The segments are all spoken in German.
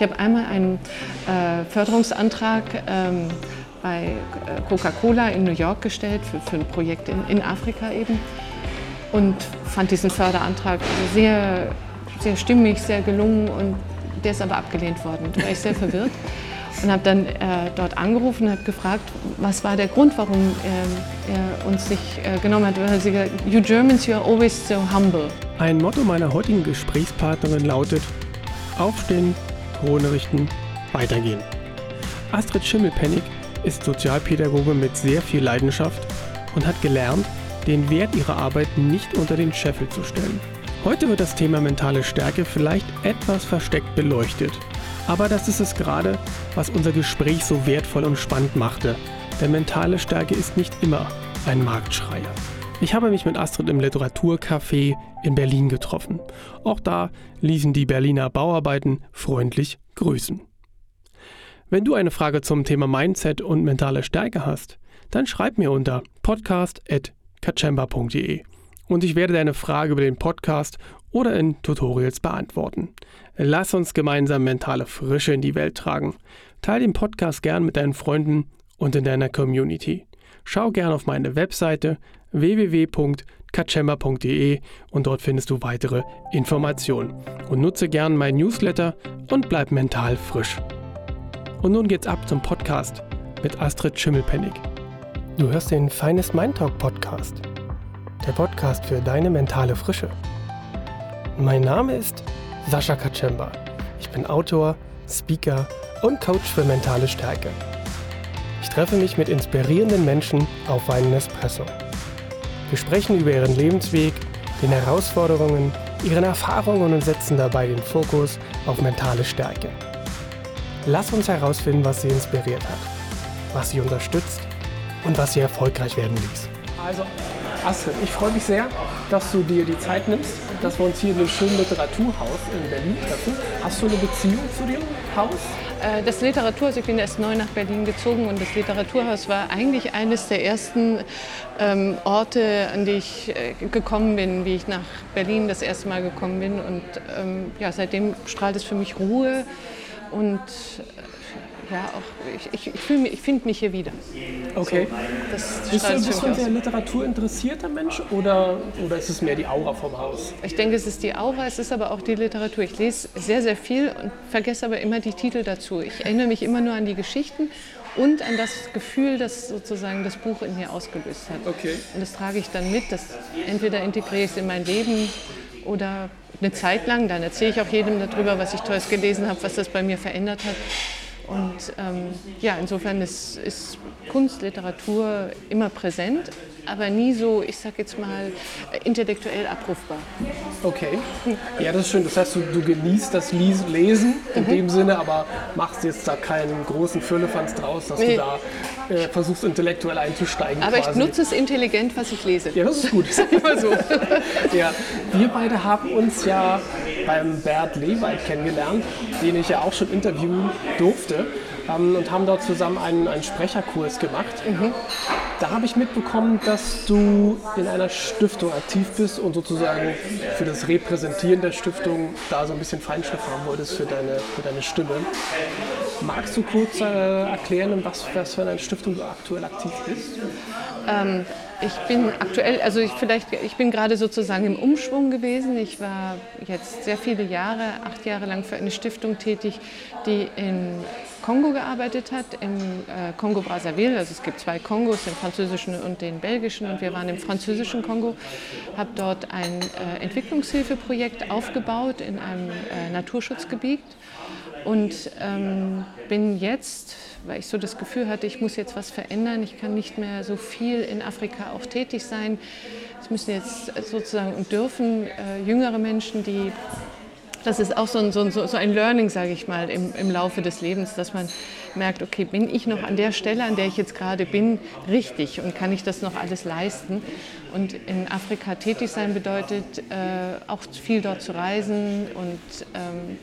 Ich habe einmal einen äh, Förderungsantrag ähm, bei äh, Coca-Cola in New York gestellt für, für ein Projekt in, in, Afrika eben und fand diesen Förderantrag sehr, sehr stimmig, sehr gelungen und der ist aber abgelehnt worden. Da war ich sehr verwirrt und habe dann äh, dort angerufen und habe gefragt, was war der Grund, warum äh, er uns nicht äh, genommen hat. Er hat gesagt, you Germans, you are always so humble. Ein Motto meiner heutigen Gesprächspartnerin lautet, aufstehen, Krone richten, weitergehen. Astrid Schimmelpennig ist Sozialpädagoge mit sehr viel Leidenschaft und hat gelernt, den Wert ihrer Arbeit nicht unter den Scheffel zu stellen. Heute wird das Thema mentale Stärke vielleicht etwas versteckt beleuchtet. Aber das ist es gerade, was unser Gespräch so wertvoll und spannend machte. Denn mentale Stärke ist nicht immer ein Marktschreier. Ich habe mich mit Astrid im Literaturcafé in Berlin getroffen. Auch da ließen die Berliner Bauarbeiten freundlich grüßen. Wenn du eine Frage zum Thema Mindset und mentale Stärke hast, dann schreib mir unter podcast.kachemba.de und ich werde deine Frage über den Podcast oder in Tutorials beantworten. Lass uns gemeinsam mentale Frische in die Welt tragen. Teil den Podcast gern mit deinen Freunden und in deiner Community. Schau gern auf meine Webseite www.kachemba.de und dort findest du weitere Informationen. Und nutze gern mein Newsletter und bleib mental frisch. Und nun geht's ab zum Podcast mit Astrid Schimmelpennig. Du hörst den Feines Mind Talk Podcast, der Podcast für deine mentale Frische. Mein Name ist Sascha Kachemba. Ich bin Autor, Speaker und Coach für mentale Stärke. Ich treffe mich mit inspirierenden Menschen auf einen Espresso. Wir sprechen über ihren Lebensweg, den Herausforderungen, ihren Erfahrungen und setzen dabei den Fokus auf mentale Stärke. Lass uns herausfinden, was sie inspiriert hat, was sie unterstützt und was sie erfolgreich werden ließ. Also, Astrid, ich freue mich sehr, dass du dir die Zeit nimmst, dass wir uns hier in dem schönen Literaturhaus in Berlin treffen. Hast du eine Beziehung zu dem Haus? Äh, das Literaturhaus, ich bin erst neu nach Berlin gezogen und das Literaturhaus war eigentlich eines der ersten ähm, Orte, an die ich äh, gekommen bin, wie ich nach Berlin das erste Mal gekommen bin. Und ähm, ja, seitdem strahlt es für mich Ruhe und ja, auch ich, ich, ich, ich finde mich hier wieder. Okay. So, bist du, bist du ein sehr literaturinteressierter Mensch oder, oder ist es mehr die Aura vom Haus? Ich denke, es ist die Aura, es ist aber auch die Literatur. Ich lese sehr, sehr viel und vergesse aber immer die Titel dazu. Ich erinnere mich immer nur an die Geschichten und an das Gefühl, das sozusagen das Buch in mir ausgelöst hat. Okay. Und das trage ich dann mit, das entweder integriere ich es in mein Leben oder eine Zeit lang, dann erzähle ich auch jedem darüber, was ich Tolles gelesen habe, was das bei mir verändert hat. Und ähm, ja, insofern ist, ist Kunst, Literatur immer präsent, aber nie so, ich sag jetzt mal, intellektuell abrufbar. Okay. Ja, das ist schön. Das heißt, du, du genießt das Lesen in mhm. dem Sinne, aber machst jetzt da keinen großen Firlefanz draus, dass nee. du da äh, versuchst, intellektuell einzusteigen. Aber quasi. ich nutze es intelligent, was ich lese. Ja, das ist gut. Sag ich mal so. ja, wir beide haben uns ja beim Bert Lewald kennengelernt, den ich ja auch schon interviewen durfte ähm, und haben dort zusammen einen, einen Sprecherkurs gemacht. Mhm. Da habe ich mitbekommen, dass du in einer Stiftung aktiv bist und sozusagen für das Repräsentieren der Stiftung da so ein bisschen Feinschliff haben wolltest für deine, für deine Stimme. Magst du kurz äh, erklären, in was, was für eine Stiftung du aktuell aktiv bist? Ähm, ich bin aktuell, also ich vielleicht, ich bin gerade sozusagen im Umschwung gewesen. Ich war jetzt sehr viele Jahre, acht Jahre lang für eine Stiftung tätig, die in Kongo gearbeitet hat, im äh, Kongo-Brazzaville. Also es gibt zwei Kongos, den französischen und den belgischen. Und wir waren im französischen Kongo, habe dort ein äh, Entwicklungshilfeprojekt aufgebaut in einem äh, Naturschutzgebiet und ähm, bin jetzt, weil ich so das Gefühl hatte, ich muss jetzt was verändern, ich kann nicht mehr so viel in Afrika auch tätig sein. Es müssen jetzt sozusagen und dürfen äh, jüngere Menschen, die das ist auch so ein, so ein, so ein Learning, sage ich mal, im, im Laufe des Lebens, dass man merkt, okay, bin ich noch an der Stelle, an der ich jetzt gerade bin, richtig und kann ich das noch alles leisten? Und in Afrika tätig sein bedeutet äh, auch viel dort zu reisen und ähm,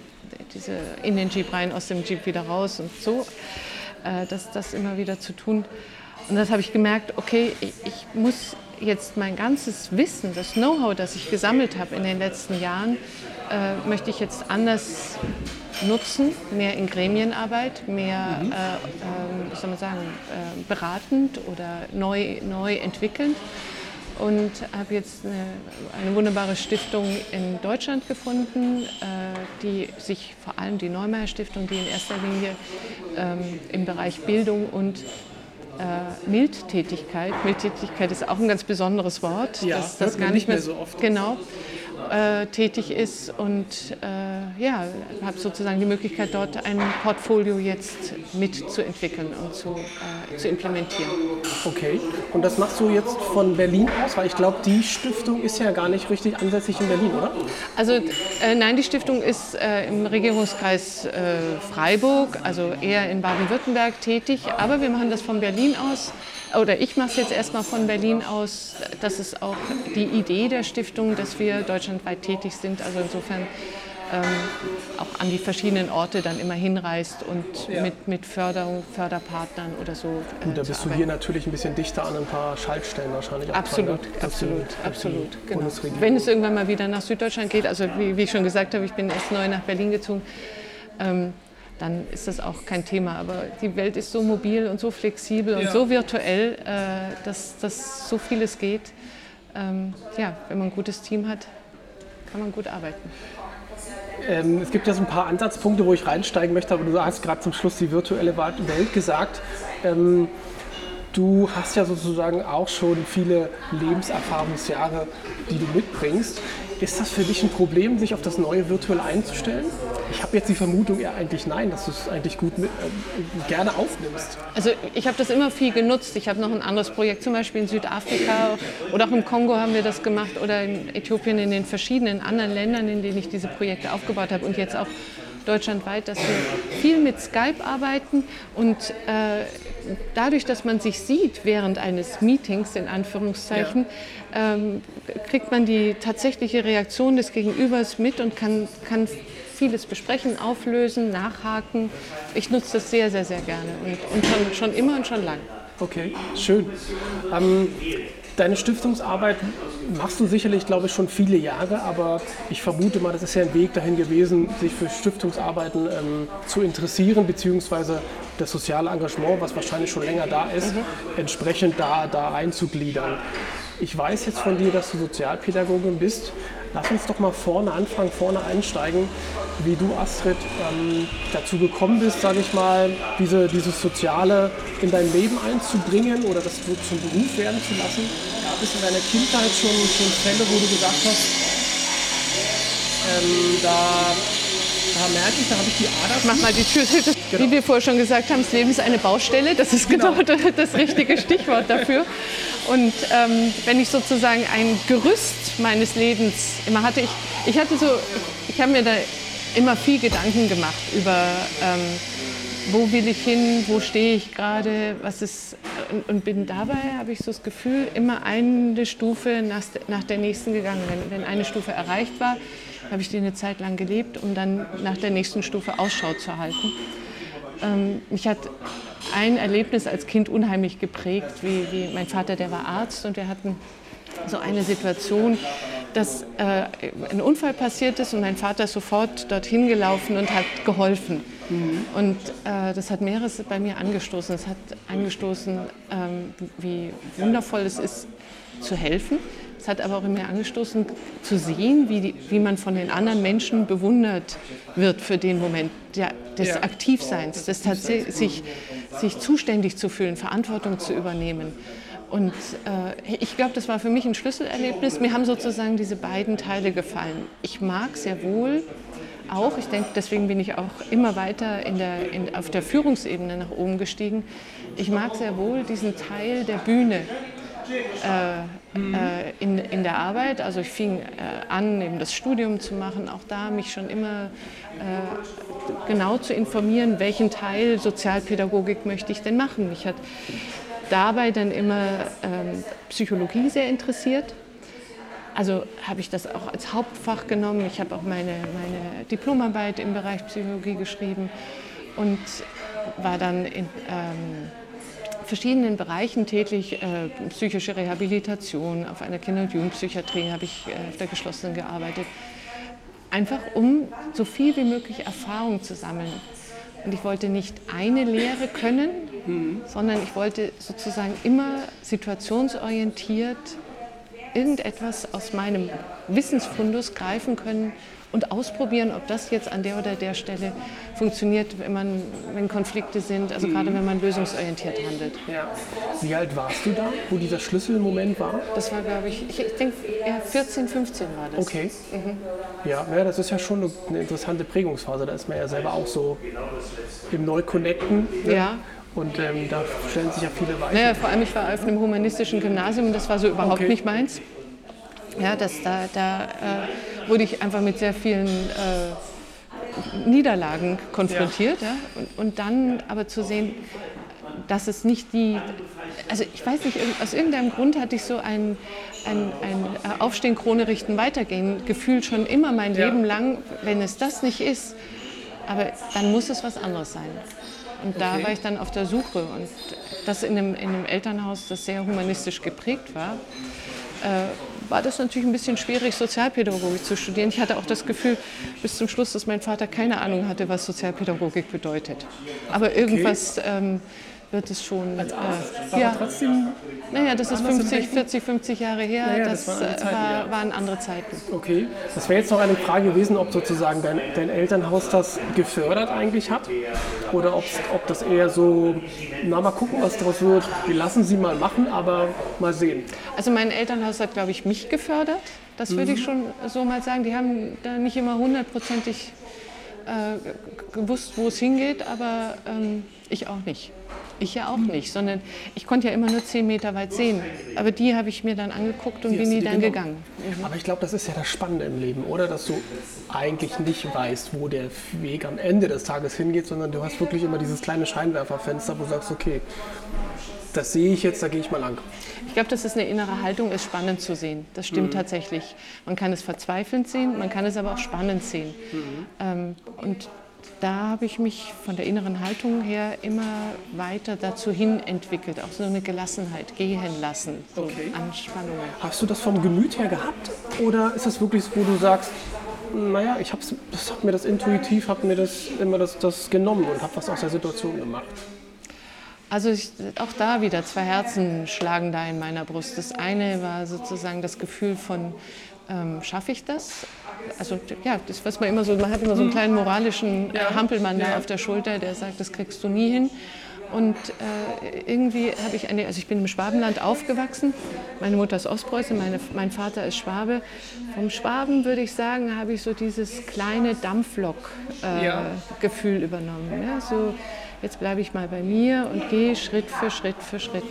diese in den Jeep rein, aus dem Jeep wieder raus und so, äh, das, das immer wieder zu tun. Und das habe ich gemerkt, okay, ich, ich muss jetzt mein ganzes Wissen, das Know-how, das ich gesammelt habe in den letzten Jahren, äh, möchte ich jetzt anders nutzen, mehr in Gremienarbeit, mehr, mhm. äh, äh, wie soll man sagen, äh, beratend oder neu, neu entwickelnd. Und habe jetzt eine, eine, wunderbare Stiftung in Deutschland gefunden, äh, die sich vor allem die Neumeier Stiftung, die in erster Linie ähm, im Bereich Bildung und äh, Mildtätigkeit. Mildtätigkeit ist auch ein ganz besonderes Wort. Ja, das, das gar nicht mehr so oft. Genau äh, tätig ist und äh, ja, habe sozusagen die Möglichkeit, dort ein Portfolio jetzt mitzuentwickeln und zu, äh, zu implementieren. Okay, und das machst du jetzt von Berlin aus? Weil ich glaube, die Stiftung ist ja gar nicht richtig ansässig in Berlin, oder? Also äh, nein, die Stiftung ist äh, im Regierungskreis Freiburg, also eher in Baden-Württemberg tätig, aber wir machen das von Berlin aus oder ich mache es jetzt erstmal von Berlin aus. Das ist auch die Idee der Stiftung, dass wir deutschlandweit tätig sind. Also insofern ähm, auch an die verschiedenen Orte dann immer hinreist und ja. mit, mit Förderung, Förderpartnern oder so. Äh, und da bist du hier natürlich ein bisschen dichter an ein paar Schaltstellen wahrscheinlich. Absolut, dran, absolut, absolut. Genau. Wenn es irgendwann mal wieder nach Süddeutschland geht, also wie, wie ich schon gesagt habe, ich bin erst neu nach Berlin gezogen. Ähm, dann ist das auch kein Thema. Aber die Welt ist so mobil und so flexibel und ja. so virtuell, äh, dass, dass so vieles geht. Ähm, ja, wenn man ein gutes Team hat, kann man gut arbeiten. Ähm, es gibt ja so ein paar Ansatzpunkte, wo ich reinsteigen möchte, aber du hast gerade zum Schluss die virtuelle Welt gesagt. Ähm, du hast ja sozusagen auch schon viele Lebenserfahrungsjahre, die du mitbringst. Ist das für dich ein Problem, sich auf das Neue virtuell einzustellen? Ich habe jetzt die Vermutung eher eigentlich nein, dass du es eigentlich gut mit, äh, gerne aufnimmst. Also ich habe das immer viel genutzt. Ich habe noch ein anderes Projekt, zum Beispiel in Südafrika oder auch im Kongo haben wir das gemacht oder in Äthiopien, in den verschiedenen anderen Ländern, in denen ich diese Projekte aufgebaut habe und jetzt auch deutschlandweit, dass wir viel mit Skype arbeiten und äh, dadurch, dass man sich sieht während eines Meetings, in Anführungszeichen, ja. ähm, kriegt man die tatsächliche Reaktion des Gegenübers mit und kann, kann vieles besprechen, auflösen, nachhaken. Ich nutze das sehr, sehr, sehr gerne und, und schon, schon immer und schon lang. Okay, schön. Ähm, Deine Stiftungsarbeit machst du sicherlich, glaube ich, schon viele Jahre, aber ich vermute mal, das ist ja ein Weg dahin gewesen, sich für Stiftungsarbeiten ähm, zu interessieren, beziehungsweise das soziale Engagement, was wahrscheinlich schon länger da ist, mhm. entsprechend da, da einzugliedern. Ich weiß jetzt von dir, dass du Sozialpädagogin bist. Lass uns doch mal vorne anfangen, vorne einsteigen, wie du, Astrid, ähm, dazu gekommen bist, sage ich mal, diese, dieses Soziale in dein Leben einzubringen oder das zum Beruf werden zu lassen. Gab es in deiner Kindheit schon, schon Fälle, wo du gesagt hast, ähm, da, da merke ich, da habe ich die Ader. Mach mal die Tür. Genau. Wie wir vorher schon gesagt haben, das Leben ist eine Baustelle. Das ist genau, genau das richtige Stichwort dafür. Und ähm, wenn ich sozusagen ein Gerüst meines Lebens immer hatte, ich, ich hatte so, ich, habe mir da immer viel Gedanken gemacht über, ähm, wo will ich hin, wo stehe ich gerade, was ist, und, und bin dabei, habe ich so das Gefühl, immer eine Stufe nach, nach der nächsten gegangen. Wenn, wenn eine Stufe erreicht war, habe ich die eine Zeit lang gelebt, um dann nach der nächsten Stufe Ausschau zu halten. Ähm, mich hat ein Erlebnis als Kind unheimlich geprägt, wie, wie mein Vater, der war Arzt und wir hatten so eine Situation, dass äh, ein Unfall passiert ist und mein Vater ist sofort dorthin gelaufen und hat geholfen. Mhm. Und äh, das hat mehreres bei mir angestoßen. Es hat angestoßen, ähm, wie wundervoll es ist, zu helfen. Es hat aber auch in mir angestoßen, zu sehen, wie, die, wie man von den anderen Menschen bewundert wird für den Moment der, des ja. Aktivseins, des tatsächlich sich zuständig zu fühlen, Verantwortung zu übernehmen. Und äh, ich glaube, das war für mich ein Schlüsselerlebnis. Mir haben sozusagen diese beiden Teile gefallen. Ich mag sehr wohl auch, ich denke, deswegen bin ich auch immer weiter in der, in, auf der Führungsebene nach oben gestiegen. Ich mag sehr wohl diesen Teil der Bühne äh, mhm. äh, in, in der Arbeit. Also ich fing äh, an, eben das Studium zu machen, auch da mich schon immer äh, genau zu informieren, welchen Teil Sozialpädagogik möchte ich denn machen. Mich hat dabei dann immer ähm, Psychologie sehr interessiert. Also habe ich das auch als Hauptfach genommen. Ich habe auch meine, meine Diplomarbeit im Bereich Psychologie geschrieben und war dann in ähm, verschiedenen Bereichen tätig. Äh, psychische Rehabilitation, auf einer Kinder- und Jugendpsychiatrie habe ich äh, auf der geschlossenen gearbeitet einfach um so viel wie möglich Erfahrung zu sammeln. Und ich wollte nicht eine Lehre können, mhm. sondern ich wollte sozusagen immer situationsorientiert irgendetwas aus meinem Wissensfundus greifen können und ausprobieren, ob das jetzt an der oder der Stelle funktioniert, wenn, man, wenn Konflikte sind, also mhm. gerade wenn man lösungsorientiert handelt. Ja. Wie alt warst du da, wo dieser Schlüsselmoment war? Das war, glaube ich, ich, ich denke, ja, 14, 15 war das. Okay. Mhm. Ja, ja, das ist ja schon eine interessante Prägungsphase. Da ist man ja selber auch so im Neu-Connecten. Ne? Ja. Und ähm, da stellen sich ja viele Weichen. Naja, vor allem ich war auf einem humanistischen Gymnasium und das war so überhaupt okay. nicht meins. Ja, das, da, da äh, wurde ich einfach mit sehr vielen äh, Niederlagen konfrontiert. Ja. Und, und dann aber zu sehen, dass es nicht die, also ich weiß nicht, aus irgendeinem Grund hatte ich so ein, ein, ein Aufstehen, Krone richten, weitergehen Gefühl schon immer mein ja. Leben lang, wenn es das nicht ist, aber dann muss es was anderes sein. Und da war ich dann auf der Suche und das in einem, in einem Elternhaus, das sehr humanistisch geprägt war, äh, war das natürlich ein bisschen schwierig, Sozialpädagogik zu studieren. Ich hatte auch das Gefühl bis zum Schluss, dass mein Vater keine Ahnung hatte, was Sozialpädagogik bedeutet. Aber irgendwas okay. ähm, wird es schon. Als Arzt, äh, ja. trotzdem. Naja, das ist 50, 40, 50 Jahre her. Naja, das, das waren, Zeiten, war, ja. waren, andere Zeiten. Okay. Das wäre jetzt noch eine Frage gewesen, ob sozusagen dein, dein Elternhaus das gefördert eigentlich hat. Oder ob das eher so, na mal gucken, was daraus wird. Wir lassen sie mal machen, aber mal sehen. Also mein Elternhaus hat, glaube ich, mich gefördert. Das würde mhm. ich schon so mal sagen. Die haben da nicht immer hundertprozentig äh, gewusst, wo es hingeht, aber ähm, ich auch nicht. Ich ja auch nicht, sondern ich konnte ja immer nur zehn Meter weit sehen. Aber die habe ich mir dann angeguckt und die bin die dann genau. gegangen. Mhm. Aber ich glaube, das ist ja das Spannende im Leben, oder? Dass du eigentlich nicht weißt, wo der Weg am Ende des Tages hingeht, sondern du hast wirklich immer dieses kleine Scheinwerferfenster, wo du sagst, okay, das sehe ich jetzt, da gehe ich mal lang. Ich glaube, das ist eine innere Haltung, es spannend zu sehen. Das stimmt mhm. tatsächlich. Man kann es verzweifelnd sehen, man kann es aber auch spannend sehen. Mhm. Ähm, und da habe ich mich von der inneren Haltung her immer weiter dazu hin entwickelt, auch so eine Gelassenheit gehen lassen, so okay. Anspannungen. Hast du das vom Gemüt her gehabt oder ist das wirklich, wo du sagst, naja, ich habe hab mir das intuitiv, habe mir das immer das, das genommen und habe was aus der Situation gemacht? Also ich, auch da wieder zwei Herzen schlagen da in meiner Brust. Das eine war sozusagen das Gefühl von, ähm, schaffe ich das? Also ja, das was man immer so, man hat immer so einen kleinen moralischen äh, Hampelmann da auf der Schulter, der sagt, das kriegst du nie hin. Und äh, irgendwie habe ich eine, also ich bin im Schwabenland aufgewachsen. Meine Mutter ist Ostpreußin, meine, mein Vater ist Schwabe. Vom Schwaben würde ich sagen, habe ich so dieses kleine Dampflok-Gefühl äh, ja. übernommen. Ja? So, jetzt bleibe ich mal bei mir und gehe Schritt für Schritt für Schritt,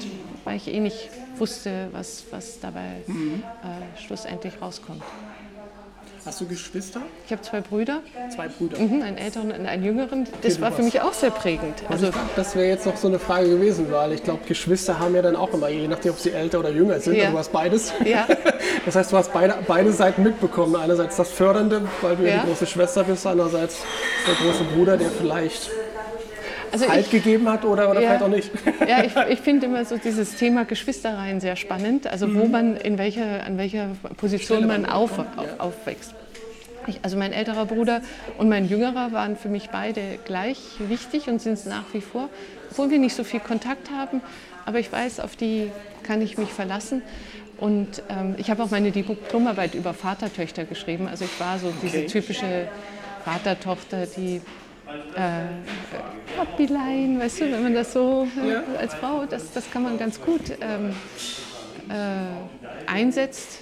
weil ich eh nicht wusste, was, was dabei mhm. äh, schlussendlich rauskommt. Hast du Geschwister? Ich habe zwei Brüder. Zwei Brüder. Mhm, einen älteren und einen jüngeren. Das war für mich auch sehr prägend. Also, also das wäre jetzt noch so eine Frage gewesen, weil ich glaube, Geschwister haben ja dann auch immer, je nachdem, ob sie älter oder jünger sind. Ja. Du hast beides. Ja. Das heißt, du hast beide, beide Seiten mitbekommen. Einerseits das Fördernde, weil du ja. die große Schwester bist, andererseits der große Bruder, der vielleicht also Halt ich, gegeben hat oder, oder ja, vielleicht auch nicht. Ja, ich, ich finde immer so dieses Thema Geschwisterreihen sehr spannend, also mhm. wo man in welcher, an welcher Position man auf, auf, aufwächst. Ich, also mein älterer Bruder und mein jüngerer waren für mich beide gleich wichtig und sind es nach wie vor, obwohl wir nicht so viel Kontakt haben. Aber ich weiß, auf die kann ich mich verlassen. Und ähm, ich habe auch meine Diplomarbeit über Vatertöchter geschrieben. Also ich war so diese okay. typische Vatertochter, die äh, Papilein, weißt du, wenn man das so ja. als Frau, das, das kann man ganz gut ähm, äh, einsetzt.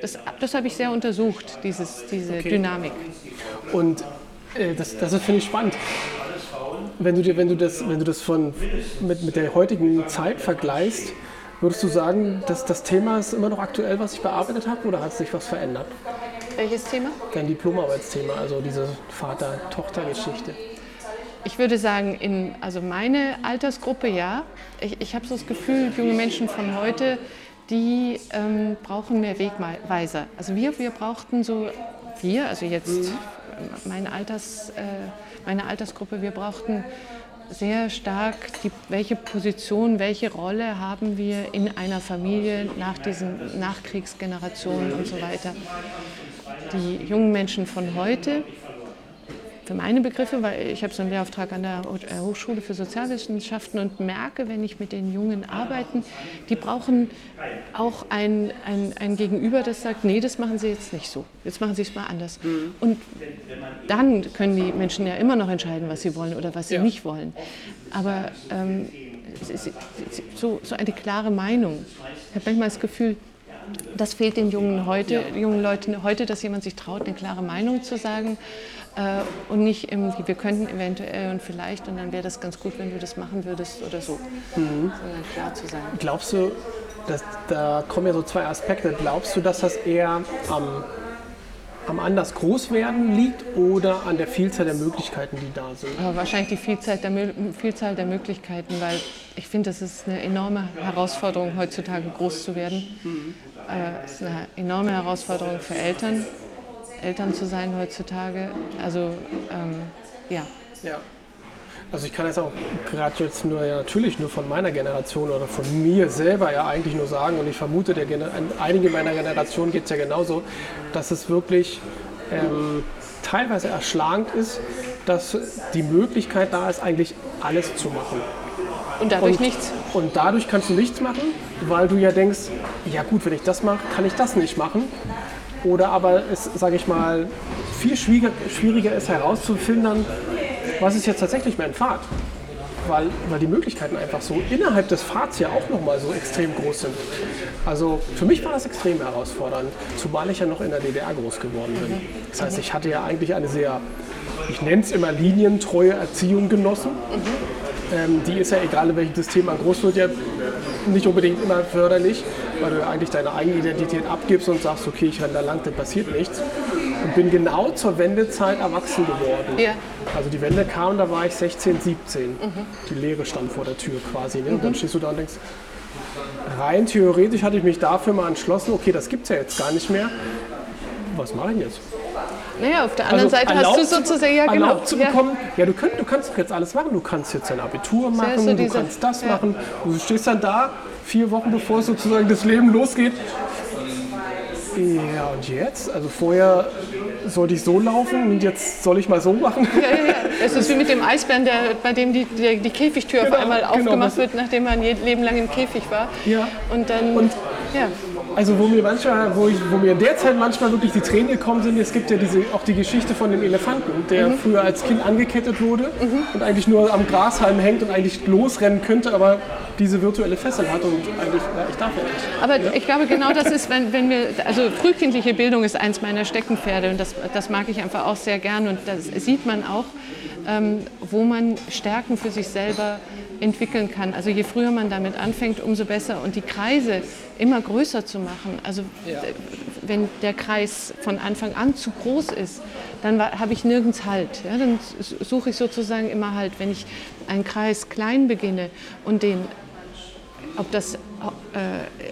Das, das habe ich sehr untersucht, dieses, diese okay. Dynamik. Und äh, das, das finde ich spannend. Wenn du, dir, wenn du das, wenn du das von, mit, mit der heutigen Zeit vergleichst, würdest du sagen, dass das Thema ist immer noch aktuell, was ich bearbeitet habe, oder hat sich was verändert? Welches Thema? Dein Diplomarbeitsthema, also diese Vater-Tochter-Geschichte. Ich würde sagen, in also meine Altersgruppe ja. Ich, ich habe so das Gefühl, junge Menschen von heute, die ähm, brauchen mehr Wegweiser. Also wir, wir brauchten so, wir, also jetzt mhm. meine, Alters, äh, meine Altersgruppe, wir brauchten sehr stark, die, welche Position, welche Rolle haben wir in einer Familie nach diesen Nachkriegsgenerationen und so weiter. Die jungen Menschen von heute für meine Begriffe, weil ich habe so einen Lehrauftrag an der äh, Hochschule für Sozialwissenschaften und merke, wenn ich mit den Jungen arbeite, die brauchen auch ein, ein, ein Gegenüber, das sagt, nee, das machen sie jetzt nicht so, jetzt machen sie es mal anders. Mhm. Und dann können die Menschen ja immer noch entscheiden, was sie wollen oder was sie ja. nicht wollen. Aber ähm, so, so eine klare Meinung. Ich habe manchmal das Gefühl, das fehlt den jungen, heute, jungen Leuten heute, dass jemand sich traut, eine klare Meinung zu sagen äh, und nicht irgendwie, wir könnten eventuell und vielleicht und dann wäre das ganz gut, wenn du das machen würdest oder so, mhm. sondern klar zu sein. Glaubst du, dass, da kommen ja so zwei Aspekte, glaubst du, dass das eher am, am anders Großwerden liegt oder an der Vielzahl der Möglichkeiten, die da sind? Aber wahrscheinlich die Vielzahl der, Vielzahl der Möglichkeiten, weil ich finde, das ist eine enorme Herausforderung, heutzutage groß zu werden. Mhm. Äh, ist eine enorme Herausforderung für Eltern, Eltern zu sein heutzutage. Also ähm, ja. ja. Also ich kann jetzt auch gerade jetzt nur ja, natürlich nur von meiner Generation oder von mir selber ja eigentlich nur sagen und ich vermute, der einige meiner Generation geht es ja genauso, dass es wirklich ähm, teilweise erschlagend ist, dass die Möglichkeit da ist, eigentlich alles zu machen. Und dadurch und, nichts. Und dadurch kannst du nichts machen, weil du ja denkst, ja gut, wenn ich das mache, kann ich das nicht machen. Oder aber es, sage ich mal, viel schwieriger, schwieriger ist herauszufinden, was ist jetzt tatsächlich mein Pfad. Weil, weil die Möglichkeiten einfach so innerhalb des Pfads ja auch nochmal so extrem groß sind. Also für mich war das extrem herausfordernd, zumal ich ja noch in der DDR groß geworden bin. Das heißt, ich hatte ja eigentlich eine sehr, ich nenne es immer linientreue Erziehung genossen. Ähm, die ist ja egal in welchem System man groß wird, ja nicht unbedingt immer förderlich weil du eigentlich deine eigene Identität abgibst und sagst, okay, ich renne da lang, da passiert nichts. Und bin genau zur Wendezeit erwachsen geworden. Ja. Also die Wende kam, da war ich 16, 17. Mhm. Die Lehre stand vor der Tür quasi. Ne? Und dann mhm. stehst du da und denkst, rein theoretisch hatte ich mich dafür mal entschlossen, okay, das gibt es ja jetzt gar nicht mehr. Was mache ich jetzt? Naja, auf der anderen also Seite hast du sozusagen, ja genau. zu bekommen, ja, ja du, könnt, du kannst jetzt alles machen. Du kannst jetzt dein Abitur machen, du kannst das ja. machen. Du stehst dann da vier Wochen bevor sozusagen das Leben losgeht. Ja, und jetzt? Also vorher sollte ich so laufen und jetzt soll ich mal so machen. Ja, ja, ja. Es ist wie mit dem Eisbären, der, bei dem die, die, die Käfigtür genau, auf einmal genau, aufgemacht wird, nachdem man ein Leben lang im Käfig war. Ja. Und dann, und ja. Also wo mir manchmal, wo, ich, wo mir derzeit manchmal wirklich die Tränen gekommen sind, es gibt ja diese, auch die Geschichte von dem Elefanten, der mhm. früher als Kind angekettet wurde mhm. und eigentlich nur am Grashalm hängt und eigentlich losrennen könnte, aber diese virtuelle Fessel hat und eigentlich, ja, ich darf ja nicht. Aber ja? ich glaube genau das ist, wenn, wenn wir, also frühkindliche Bildung ist eins meiner Steckenpferde und das, das mag ich einfach auch sehr gern und das sieht man auch, ähm, wo man Stärken für sich selber entwickeln kann. Also je früher man damit anfängt, umso besser. Und die Kreise immer größer zu machen. Also ja. wenn der Kreis von Anfang an zu groß ist, dann habe ich nirgends Halt. Ja, dann suche ich sozusagen immer Halt. Wenn ich einen Kreis klein beginne und den ob das äh,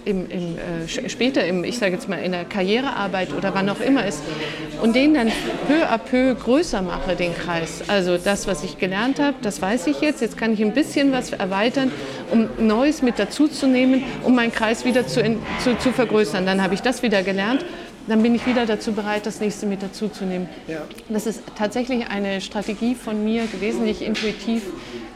im, im, äh, später, im, ich sage jetzt mal in der Karrierearbeit oder wann auch immer ist, und den dann peu à peu größer mache, den Kreis. Also das, was ich gelernt habe, das weiß ich jetzt. Jetzt kann ich ein bisschen was erweitern, um Neues mit dazuzunehmen, um meinen Kreis wieder zu, zu, zu vergrößern. Dann habe ich das wieder gelernt dann bin ich wieder dazu bereit, das nächste mit dazuzunehmen. Ja. Das ist tatsächlich eine Strategie von mir gewesen, die ich intuitiv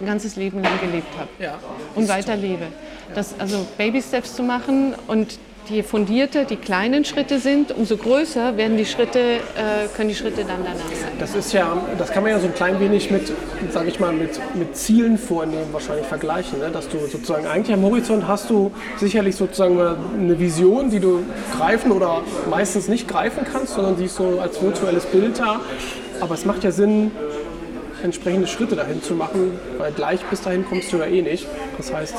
ein ganzes Leben lang gelebt habe ja. und weiterlebe. Das, also Baby Steps zu machen und je fundierter die kleinen Schritte sind, umso größer werden die Schritte, äh, können die Schritte dann danach sein. Das ist ja, das kann man ja so ein klein wenig mit, sage ich mal, mit, mit Zielen vornehmen wahrscheinlich vergleichen, ne? dass du sozusagen eigentlich am Horizont hast du sicherlich sozusagen eine Vision, die du greifen oder meistens nicht greifen kannst, sondern die ist so als virtuelles Bild da. Aber es macht ja Sinn, entsprechende Schritte dahin zu machen, weil gleich bis dahin kommst du ja eh nicht. Das heißt,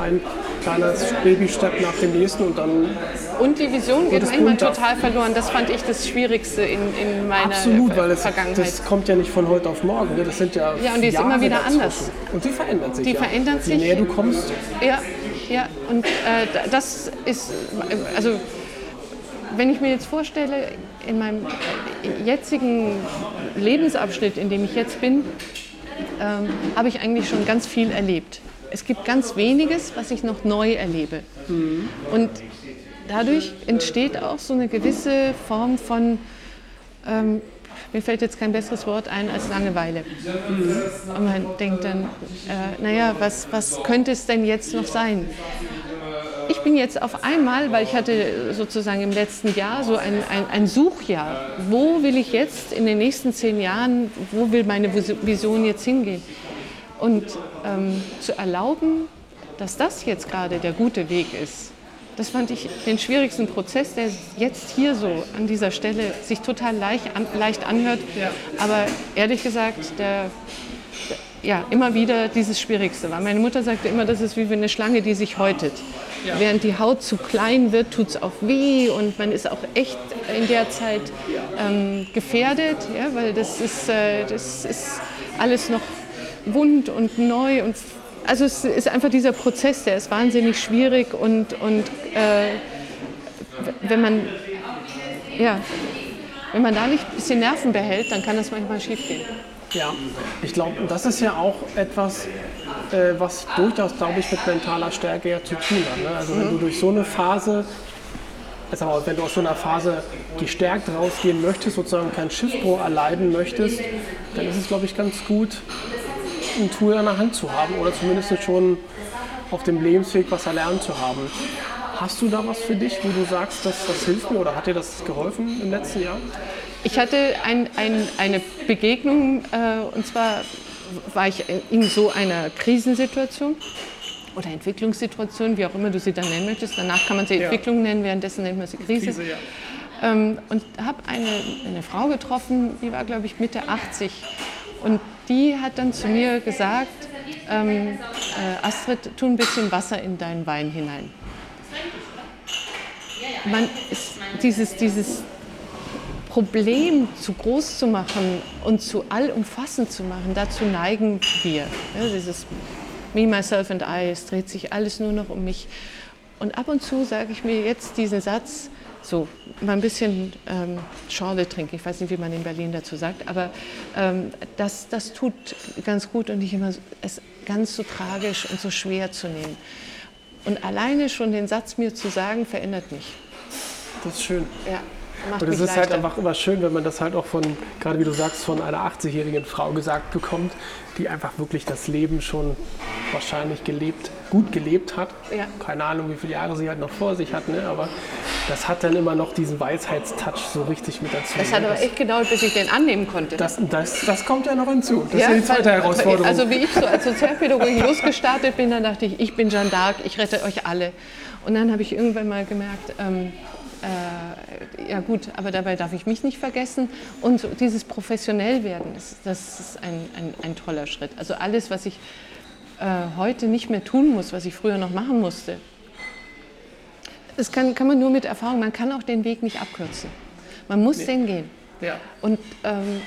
ein kleiner Baby-Step nach dem nächsten und dann. Und die Vision geht manchmal total verloren. Das fand ich das Schwierigste in, in meiner Absolut, weil das, das kommt ja nicht von heute auf morgen. Ne? Das sind ja Ja, und die ist Jahre immer wieder dazwischen. anders. Und die verändert sich. Die ja. verändert sich. Je näher du kommst. Ja, ja. Und äh, das ist, also wenn ich mir jetzt vorstelle, in meinem jetzigen Lebensabschnitt, in dem ich jetzt bin, ähm, habe ich eigentlich schon ganz viel erlebt. Es gibt ganz weniges, was ich noch neu erlebe. Mhm. Und dadurch entsteht auch so eine gewisse Form von ähm, mir fällt jetzt kein besseres Wort ein als Langeweile. Und man denkt dann, äh, naja, was, was könnte es denn jetzt noch sein? Ich bin jetzt auf einmal, weil ich hatte sozusagen im letzten Jahr so ein, ein, ein Suchjahr. Wo will ich jetzt in den nächsten zehn Jahren, wo will meine Vision jetzt hingehen? Und ähm, zu erlauben, dass das jetzt gerade der gute Weg ist, das fand ich den schwierigsten Prozess, der jetzt hier so an dieser Stelle sich total leicht, an, leicht anhört. Ja. Aber ehrlich gesagt, der, der, ja, immer wieder dieses Schwierigste war. Meine Mutter sagte immer, das ist wie eine Schlange, die sich häutet. Ja. Während die Haut zu klein wird, tut es auch weh und man ist auch echt in der Zeit ähm, gefährdet, ja, weil das ist, äh, das ist alles noch wund und neu und also es ist einfach dieser Prozess, der ist wahnsinnig schwierig und, und äh, wenn man ja, wenn man da nicht ein bisschen Nerven behält, dann kann das manchmal schiefgehen. Ja, ich glaube, das ist ja auch etwas, äh, was durchaus, glaube ich, mit mentaler Stärke ja zu tun hat. Ne? Also mhm. wenn du durch so eine Phase, also wenn du aus so einer Phase gestärkt rausgehen möchtest, sozusagen keinen Schiffbruch erleiden möchtest, dann ist es, glaube ich, ganz gut, ein Tool an der Hand zu haben oder zumindest schon auf dem Lebensweg was erlernt zu haben. Hast du da was für dich, wo du sagst, dass das hilft mir oder hat dir das geholfen im letzten Jahr? Ich hatte ein, ein, eine Begegnung äh, und zwar war ich in so einer Krisensituation oder Entwicklungssituation, wie auch immer du sie dann nennen möchtest. Danach kann man sie ja. Entwicklung nennen, währenddessen nennt man sie Krise. Krise ja. ähm, und habe eine, eine Frau getroffen, die war, glaube ich, Mitte 80 und die hat dann zu mir gesagt, ähm, äh, Astrid, tu ein bisschen Wasser in deinen Wein hinein. Man ist dieses, dieses Problem zu groß zu machen und zu allumfassend zu machen, dazu neigen wir. Ja, dieses Me, Myself and I, es dreht sich alles nur noch um mich. Und ab und zu sage ich mir jetzt diesen Satz, so mal ein bisschen ähm, Schorle trinken. Ich weiß nicht, wie man in Berlin dazu sagt, aber ähm, das, das tut ganz gut und nicht immer es ganz so tragisch und so schwer zu nehmen. Und alleine schon den Satz mir zu sagen, verändert mich. Das ist schön. Ja. Macht und es ist halt leichter. halt einfach immer schön, wenn man das halt auch von, gerade wie du sagst, von einer 80-jährigen Frau gesagt bekommt, die einfach wirklich das Leben schon wahrscheinlich gelebt, gut gelebt hat. Ja. Keine Ahnung, wie viele Jahre sie halt noch vor sich hat, ne? aber das hat dann immer noch diesen Weisheitstouch so richtig mit dazu. Das hat aber echt gedauert, bis ich den annehmen konnte. Das, das, das kommt ja noch hinzu. Das ja, ist ja die zweite weil, Herausforderung. Also wie ich so als Sozialpädagogin losgestartet bin, dann dachte ich, ich bin Jeanne d'Arc, ich rette euch alle. Und dann habe ich irgendwann mal gemerkt, ähm, äh, ja gut, aber dabei darf ich mich nicht vergessen. Und dieses Professionellwerden, das, das ist ein, ein, ein, toller Schritt. Also alles, was ich äh, heute nicht mehr tun muss, was ich früher noch machen musste, das kann, kann man nur mit Erfahrung, man kann auch den Weg nicht abkürzen. Man muss nee. den gehen. Ja. Und ähm,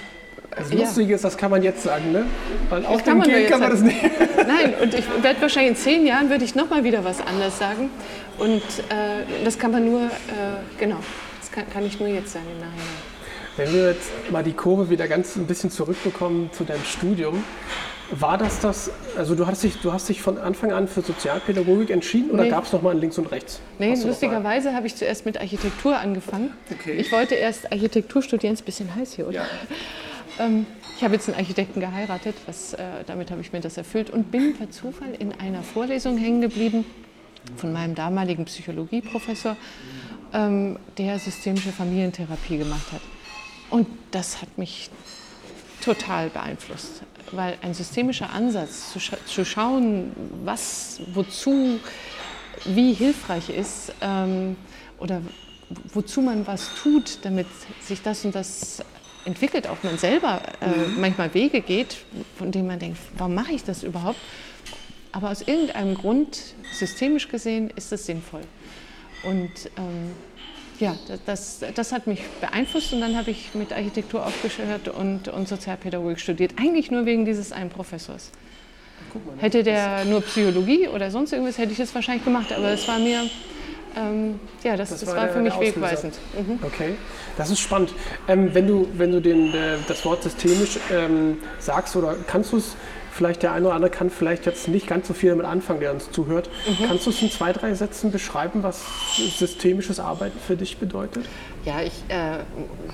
das Lustige ja. ist, das kann man jetzt sagen, ne? Weil auf dem Gehen kann man das nicht. Nein, und ich werde wahrscheinlich in zehn Jahren würde ich noch mal wieder was anderes sagen. Und äh, das kann man nur, äh, genau, das kann, kann, ich nur jetzt sagen im Nachhinein. Wenn wir jetzt mal die Kurve wieder ganz ein bisschen zurückbekommen zu deinem Studium, war das das, also du hast dich, du hast dich von Anfang an für Sozialpädagogik entschieden oder nee. gab es nochmal ein Links und Rechts? Nee, lustigerweise habe ich zuerst mit Architektur angefangen. Okay. Ich wollte erst Architektur studieren, ist ein bisschen heiß hier, oder? Ja. Ähm, ich habe jetzt einen Architekten geheiratet, was, äh, damit habe ich mir das erfüllt und bin per Zufall in einer Vorlesung hängen geblieben von meinem damaligen Psychologieprofessor, ähm, der systemische Familientherapie gemacht hat. Und das hat mich total beeinflusst, weil ein systemischer Ansatz zu, scha zu schauen, was, wozu, wie hilfreich ist ähm, oder wozu man was tut, damit sich das und das entwickelt, auch man selber äh, mhm. manchmal Wege geht, von denen man denkt, warum mache ich das überhaupt? Aber aus irgendeinem Grund, systemisch gesehen, ist das sinnvoll. Und ähm, ja, das, das hat mich beeinflusst und dann habe ich mit Architektur aufgehört und, und Sozialpädagogik studiert. Eigentlich nur wegen dieses einen Professors. Hätte der nur Psychologie oder sonst irgendwas, hätte ich das wahrscheinlich gemacht, aber es war mir ähm, ja, das, das, das war, war, für mich wegweisend. Mhm. Okay, das ist spannend. Ähm, wenn du, wenn du den, äh, das Wort systemisch ähm, sagst oder kannst du es vielleicht der eine oder andere kann vielleicht jetzt nicht ganz so viel damit anfangen, der uns zuhört. Mhm. Kannst du es in zwei, drei Sätzen beschreiben, was systemisches Arbeiten für dich bedeutet? Ja, ich äh,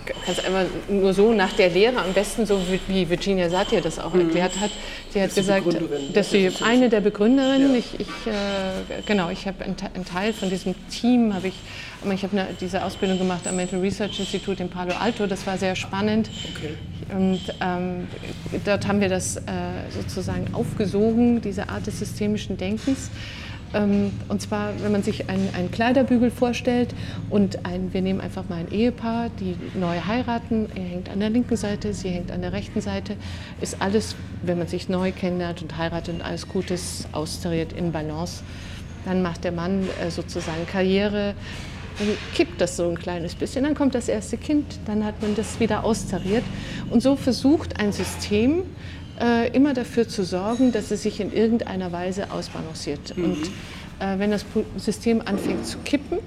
kann es einfach nur so nach der Lehre, am besten so wie Virginia Satir das auch mhm. erklärt hat. Sie hat gesagt, dass sie eine der Begründerinnen, ja. ich, ich äh, genau, ich habe einen Teil von diesem Team, habe ich, ich habe diese Ausbildung gemacht am Mental Research Institute in Palo Alto, das war sehr spannend. Okay. Und ähm, dort haben wir das äh, sozusagen aufgesogen, diese Art des systemischen Denkens. Ähm, und zwar, wenn man sich einen, einen, Kleiderbügel vorstellt und ein, wir nehmen einfach mal ein Ehepaar, die neu heiraten, er hängt an der linken Seite, sie hängt an der rechten Seite, ist alles, wenn man sich neu kennenlernt und heiratet und alles Gutes austariert in Balance. Dann macht der Mann äh, sozusagen Karriere, dann kippt das so ein kleines bisschen, dann kommt das erste Kind, dann hat man das wieder austariert. Und so versucht ein System, äh, immer dafür zu sorgen, dass es sich in irgendeiner Weise ausbalanciert. Mhm. Und äh, wenn das System anfängt zu kippen,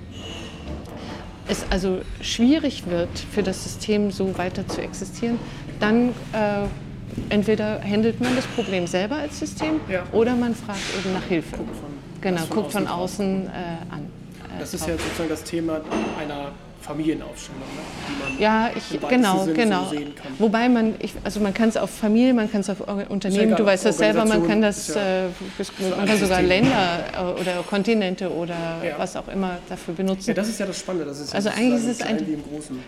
es also schwierig wird für das System so weiter zu existieren, dann äh, entweder handelt man das Problem selber als System ja. oder man fragt eben nach Hilfe. Guckt von, genau, guckt von außen, äh, an. Das ist ja sozusagen das Thema einer Familienaufstellung, ne? die man ja, ich, genau, genau. So sehen kann. Wobei man, ich, also man kann es auf Familie, man kann es auf Unternehmen, du weißt das selber, man kann das, ja, äh, man kann sogar Länder äh, oder Kontinente oder ja. was auch immer dafür benutzen. Ja, das ist ja das Spannende. Das ist also eigentlich ist es ein,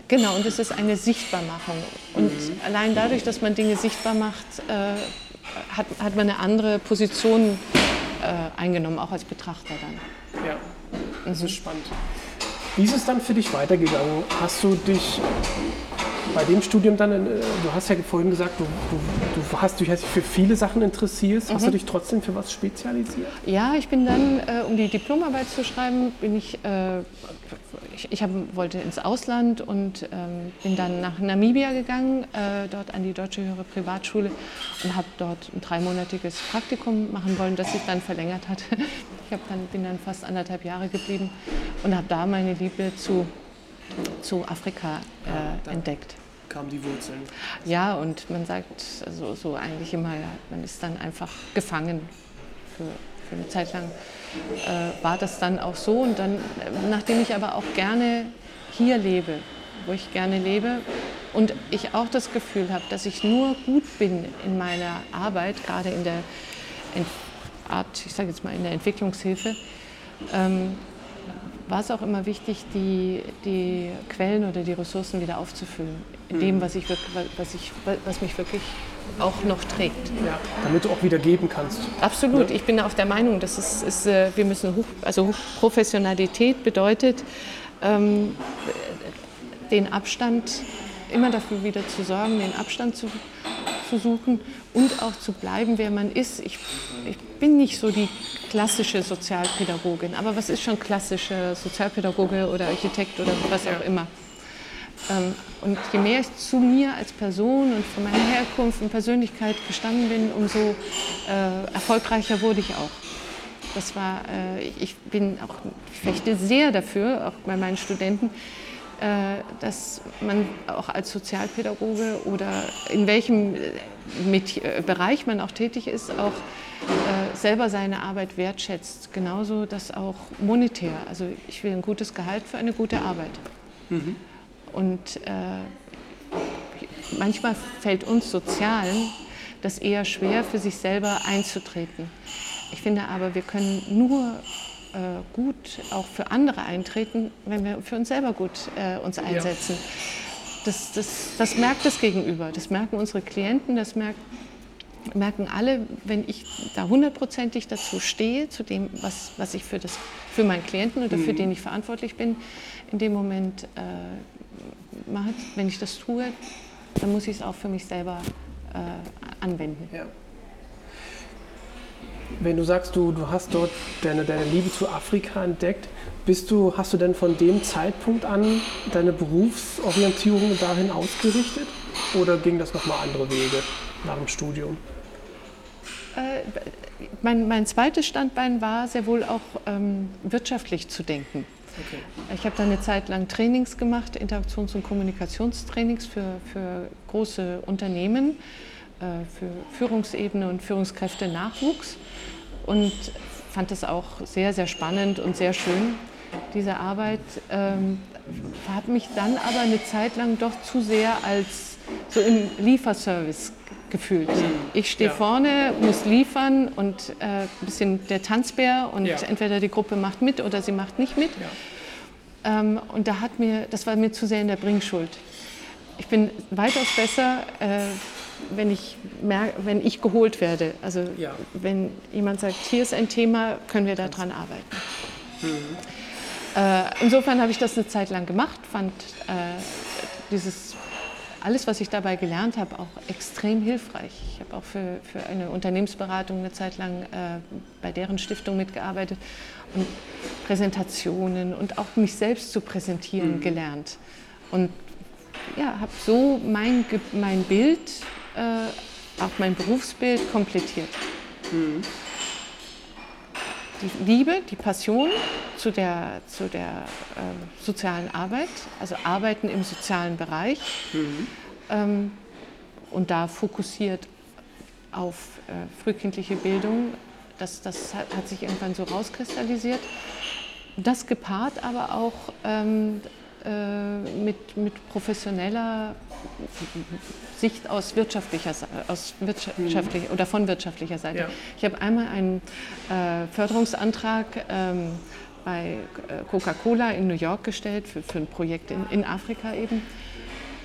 genau, und es ist eine Sichtbarmachung. Und mhm. allein dadurch, dass man Dinge sichtbar macht, äh, hat, hat man eine andere Position äh, eingenommen, auch als Betrachter dann. Ja, das mhm. ist spannend. Wie ist es dann für dich weitergegangen? Hast du dich bei dem Studium dann, äh, du hast ja vorhin gesagt, du, du, du hast dich für viele Sachen interessiert. Mhm. Hast du mhm. dich trotzdem für was spezialisiert? Ja, ich bin dann, äh, um die Diplomarbeit zu schreiben, bin ich, äh, ich, ich hab, wollte ins Ausland und ähm, bin dann nach Namibia gegangen, äh, dort an die Deutsche Höhere Privatschule und habe dort ein dreimonatiges Praktikum machen wollen, das sich dann verlängert hat. Ich dann, bin dann fast anderthalb Jahre geblieben und habe da meine Liebe zu zu Afrika äh, entdeckt. Kamen die Wurzeln? Ja, und man sagt also, so eigentlich immer, man ist dann einfach gefangen für, für eine Zeit lang. Äh, war das dann auch so und dann, nachdem ich aber auch gerne hier lebe, wo ich gerne lebe und ich auch das Gefühl habe, dass ich nur gut bin in meiner Arbeit, gerade in der Art, ich sage jetzt mal in der Entwicklungshilfe, ähm, war es auch immer wichtig, die, die Quellen oder die Ressourcen wieder aufzufüllen. In dem, mhm. was, ich, was, ich, was mich wirklich auch noch trägt. Ja, damit du auch wieder geben kannst. Absolut. Ja. Ich bin auch der Meinung, dass es ist, äh, wir müssen hoch, also Professionalität bedeutet, ähm, den Abstand immer dafür wieder zu sorgen, den Abstand zu, zu suchen und auch zu bleiben, wer man ist. Ich, ich bin nicht so die klassische Sozialpädagogin. Aber was ist schon klassische Sozialpädagoge oder Architekt oder was auch immer? Ähm, und je mehr ich zu mir als Person und von meiner Herkunft und Persönlichkeit gestanden bin, umso äh, erfolgreicher wurde ich auch. Das war, äh, ich bin auch, ich fechte sehr dafür, auch bei meinen Studenten, dass man auch als Sozialpädagoge oder in welchem Bereich man auch tätig ist, auch äh, selber seine Arbeit wertschätzt. Genauso das auch monetär. Also ich will ein gutes Gehalt für eine gute Arbeit. Mhm. Und äh, manchmal fällt uns Sozialen das eher schwer, für sich selber einzutreten. Ich finde aber, wir können nur äh, gut auch für andere eintreten, wenn wir für uns selber gut äh, uns einsetzen. Ja. Das, das, das merkt das Gegenüber, das merken unsere Klienten, das merkt merken alle, wenn ich da hundertprozentig dazu stehe, zu dem, was, was ich für, das, für meinen Klienten oder für mhm. den ich verantwortlich bin, in dem Moment äh, mache, wenn ich das tue, dann muss ich es auch für mich selber äh, anwenden. Ja. Wenn du sagst, du, du hast dort deine, deine Liebe zu Afrika entdeckt, bist du, hast du denn von dem Zeitpunkt an deine Berufsorientierung dahin ausgerichtet oder ging das nochmal andere Wege nach dem Studium? Äh, mein, mein zweites Standbein war sehr wohl auch ähm, wirtschaftlich zu denken. Okay. Ich habe da eine Zeit lang Trainings gemacht, Interaktions- und Kommunikationstrainings für, für große Unternehmen für Führungsebene und Führungskräfte Nachwuchs und fand das auch sehr, sehr spannend und sehr schön, diese Arbeit. Ähm, habe mich dann aber eine Zeit lang doch zu sehr als so im Lieferservice gefühlt. Mhm. Ich stehe ja. vorne, muss liefern und äh, ein bisschen der Tanzbär und ja. entweder die Gruppe macht mit oder sie macht nicht mit. Ja. Ähm, und da hat mir, das war mir zu sehr in der Bringschuld. Ich bin weitaus besser, äh, wenn, ich merke, wenn ich geholt werde. Also wenn jemand sagt, hier ist ein Thema, können wir daran arbeiten. Mhm. Äh, insofern habe ich das eine Zeit lang gemacht, fand äh, dieses alles, was ich dabei gelernt habe, auch extrem hilfreich. Ich habe auch für, für eine Unternehmensberatung eine Zeit lang äh, bei deren Stiftung mitgearbeitet und Präsentationen und auch mich selbst zu präsentieren mhm. gelernt. Und ja, habe so mein, mein Bild, äh, auch mein Berufsbild komplettiert. Mhm. Die Liebe, die Passion zu der, zu der äh, sozialen Arbeit, also Arbeiten im sozialen Bereich mhm. ähm, und da fokussiert auf äh, frühkindliche Bildung. Das, das hat, hat, sich irgendwann so rauskristallisiert. Das gepaart aber auch ähm, äh, mit, mit professioneller Sicht aus wirtschaftlicher, aus wirtschaftlicher oder von wirtschaftlicher Seite. Ja. Ich habe einmal einen äh, Förderungsantrag ähm, bei äh, Coca-Cola in New York gestellt für, für ein Projekt in, in Afrika eben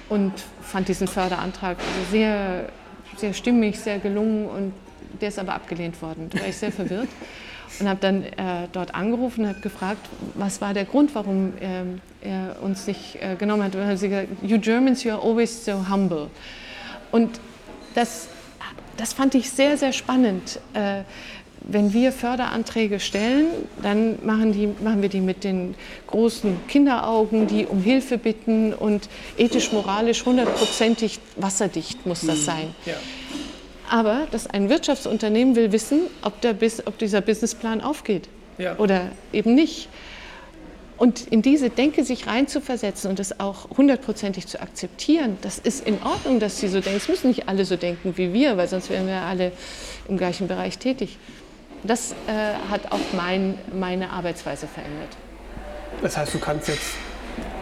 und fand diesen Förderantrag sehr, sehr stimmig, sehr gelungen und der ist aber abgelehnt worden. Da war ich sehr verwirrt und habe dann äh, dort angerufen und habe gefragt, was war der Grund, warum äh, er uns nicht äh, genommen hat. Und dann hat sie gesagt, you Germans, you are always so humble. Und das, das fand ich sehr, sehr spannend. Äh, wenn wir Förderanträge stellen, dann machen, die, machen wir die mit den großen Kinderaugen, die um Hilfe bitten und ethisch-moralisch hundertprozentig wasserdicht muss das hm, sein. Ja. Aber dass ein Wirtschaftsunternehmen will wissen, ob, der, ob dieser Businessplan aufgeht ja. oder eben nicht. Und in diese Denke sich reinzuversetzen und das auch hundertprozentig zu akzeptieren, das ist in Ordnung, dass sie so denken. Es müssen nicht alle so denken wie wir, weil sonst wären wir alle im gleichen Bereich tätig. Das äh, hat auch mein, meine Arbeitsweise verändert. Das heißt, du kannst jetzt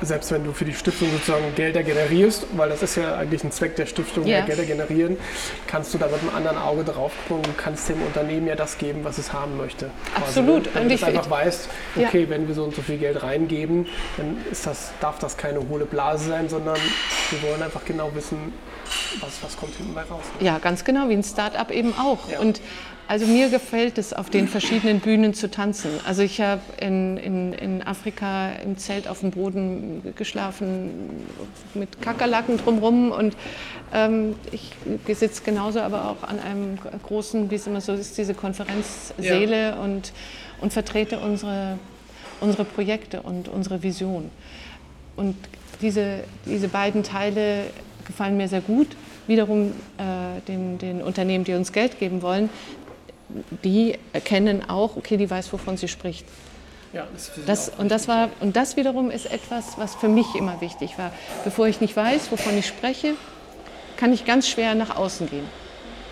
selbst wenn du für die Stiftung sozusagen Gelder generierst, weil das ist ja eigentlich ein Zweck der Stiftung, ja. Gelder generieren, kannst du da mit einem anderen Auge drauf gucken und kannst dem Unternehmen ja das geben, was es haben möchte. Absolut. Also, wenn du einfach weißt, okay, ja. wenn wir so und so viel Geld reingeben, dann ist das, darf das keine hohle Blase sein, sondern wir wollen einfach genau wissen, was, was kommt hinten bei raus. Ja, ganz genau, wie ein Start-up eben auch. Ja. Und also mir gefällt es, auf den verschiedenen Bühnen zu tanzen. Also ich habe in, in, in Afrika im Zelt auf dem Boden geschlafen mit Kakerlaken drumherum und ähm, ich sitze genauso aber auch an einem großen, wie es immer so ist, diese Konferenzsäle ja. und, und vertrete unsere, unsere Projekte und unsere Vision. Und diese, diese beiden Teile gefallen mir sehr gut. Wiederum äh, den, den Unternehmen, die uns Geld geben wollen, die erkennen auch, okay, die weiß, wovon sie spricht. Ja, das, das und, das war, und das wiederum ist etwas, was für mich immer wichtig war. Bevor ich nicht weiß, wovon ich spreche, kann ich ganz schwer nach außen gehen.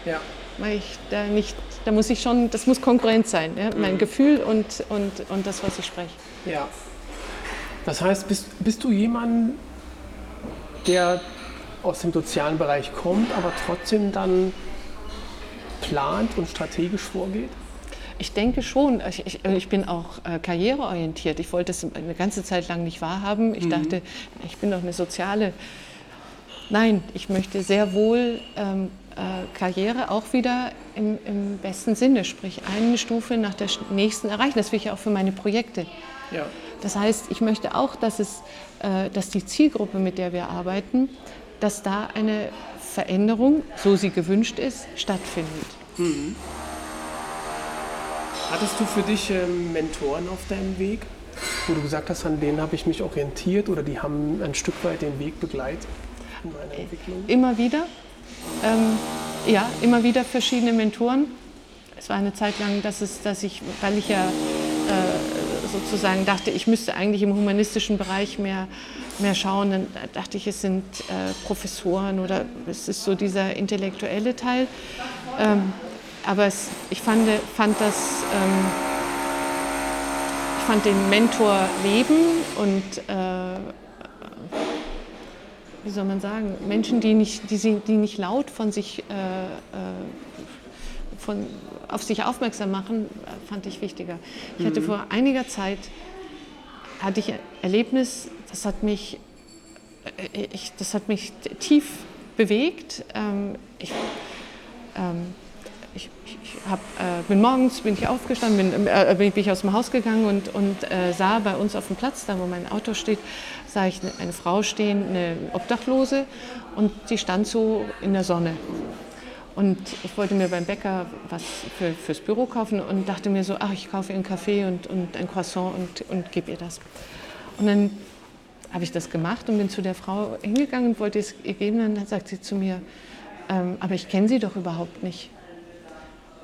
Ja. Weil ich da nicht, da muss ich schon, das muss konkurrent sein, ja? Mhm. mein Gefühl und, und, und das, was ich spreche. Ja. Das heißt, bist, bist du jemand, der aus dem sozialen Bereich kommt, aber trotzdem dann plant und strategisch vorgeht? Ich denke schon. Ich, ich, ich bin auch äh, karriereorientiert. Ich wollte es eine ganze Zeit lang nicht wahrhaben. Ich mhm. dachte, ich bin doch eine soziale. Nein, ich möchte sehr wohl ähm, äh, Karriere auch wieder im, im, besten Sinne, sprich eine Stufe nach der nächsten erreichen. Das will ich auch für meine Projekte. Ja. Das heißt, ich möchte auch, dass, es, äh, dass die Zielgruppe, mit der wir arbeiten, dass da eine Veränderung, so sie gewünscht ist, stattfindet. Mhm. Hattest du für dich ähm, Mentoren auf deinem Weg, wo du gesagt hast, an denen habe ich mich orientiert oder die haben ein Stück weit den Weg begleitet in meiner Entwicklung? Immer wieder. Ähm, ja, immer wieder verschiedene Mentoren. Es war eine Zeit lang, dass, es, dass ich, weil ich ja äh, sozusagen dachte, ich müsste eigentlich im humanistischen Bereich mehr, mehr schauen, dann dachte ich, es sind äh, Professoren oder es ist so dieser intellektuelle Teil. Ähm, aber es, ich fand, fand das, ähm, ich fand den Mentor leben und äh, wie soll man sagen, Menschen, die nicht, die, die nicht laut von sich äh, äh von, auf sich aufmerksam machen, fand ich wichtiger. Ich hatte mhm. vor einiger Zeit hatte ich ein Erlebnis, das hat mich, äh, ich, das hat mich tief bewegt. Ähm, ich, ähm, ich, ich hab, äh, bin morgens bin ich aufgestanden, bin, äh, bin ich aus dem Haus gegangen und, und äh, sah bei uns auf dem Platz, da wo mein Auto steht, sah ich eine, eine Frau stehen, eine Obdachlose, und die stand so in der Sonne. Und ich wollte mir beim Bäcker was für, fürs Büro kaufen und dachte mir so, ach, ich kaufe ihr einen Kaffee und, und ein Croissant und, und gebe ihr das. Und dann habe ich das gemacht und bin zu der Frau hingegangen und wollte es ihr geben. Dann sagt sie zu mir, ähm, aber ich kenne sie doch überhaupt nicht.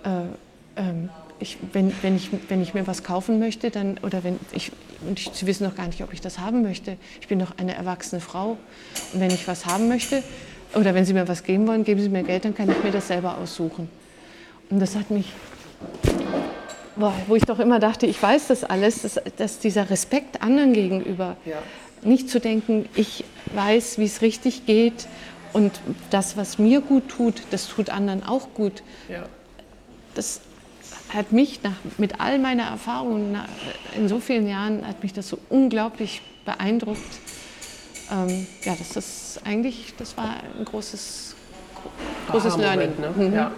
Äh, ähm, ich, wenn, wenn, ich, wenn ich mir was kaufen möchte, dann, oder wenn ich, und ich, Sie wissen doch gar nicht, ob ich das haben möchte. Ich bin doch eine erwachsene Frau. Und wenn ich was haben möchte, oder wenn Sie mir was geben wollen, geben Sie mir Geld, dann kann ich mir das selber aussuchen. Und das hat mich, boah, wo ich doch immer dachte, ich weiß das alles, dass, dass dieser Respekt anderen gegenüber, ja. Nicht zu denken, ich weiß, wie es richtig geht und das, was mir gut tut, das tut anderen auch gut. Ja. Das hat mich nach, mit all meiner Erfahrung in so vielen Jahren, hat mich das so unglaublich beeindruckt ähm, ja, das ist eigentlich, das war ein großes, großes Learning. Ne? Mhm. Ja.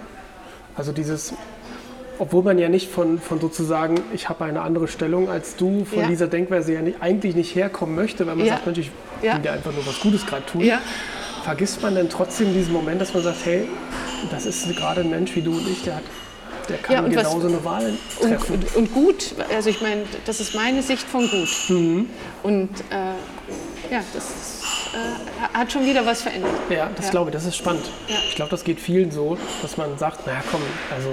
Also dieses, obwohl man ja nicht von, von sozusagen, ich habe eine andere Stellung als du, von ja. dieser Denkweise ja nicht, eigentlich nicht herkommen möchte, weil man ja. sagt, Mensch, ich ja. will dir einfach nur was Gutes gerade tun. Ja. Vergisst man denn trotzdem diesen Moment, dass man sagt, hey, das ist gerade ein Mensch wie du und ich, der hat der kann ja, genauso was, eine Wahl treffen. Und, und, gut, also ich meine, das ist meine Sicht von gut. Mhm. Und äh, ja, das äh, hat schon wieder was verändert. Ja, das ja. glaube ich, das ist spannend. Ja. Ich glaube, das geht vielen so, dass man sagt, naja komm, also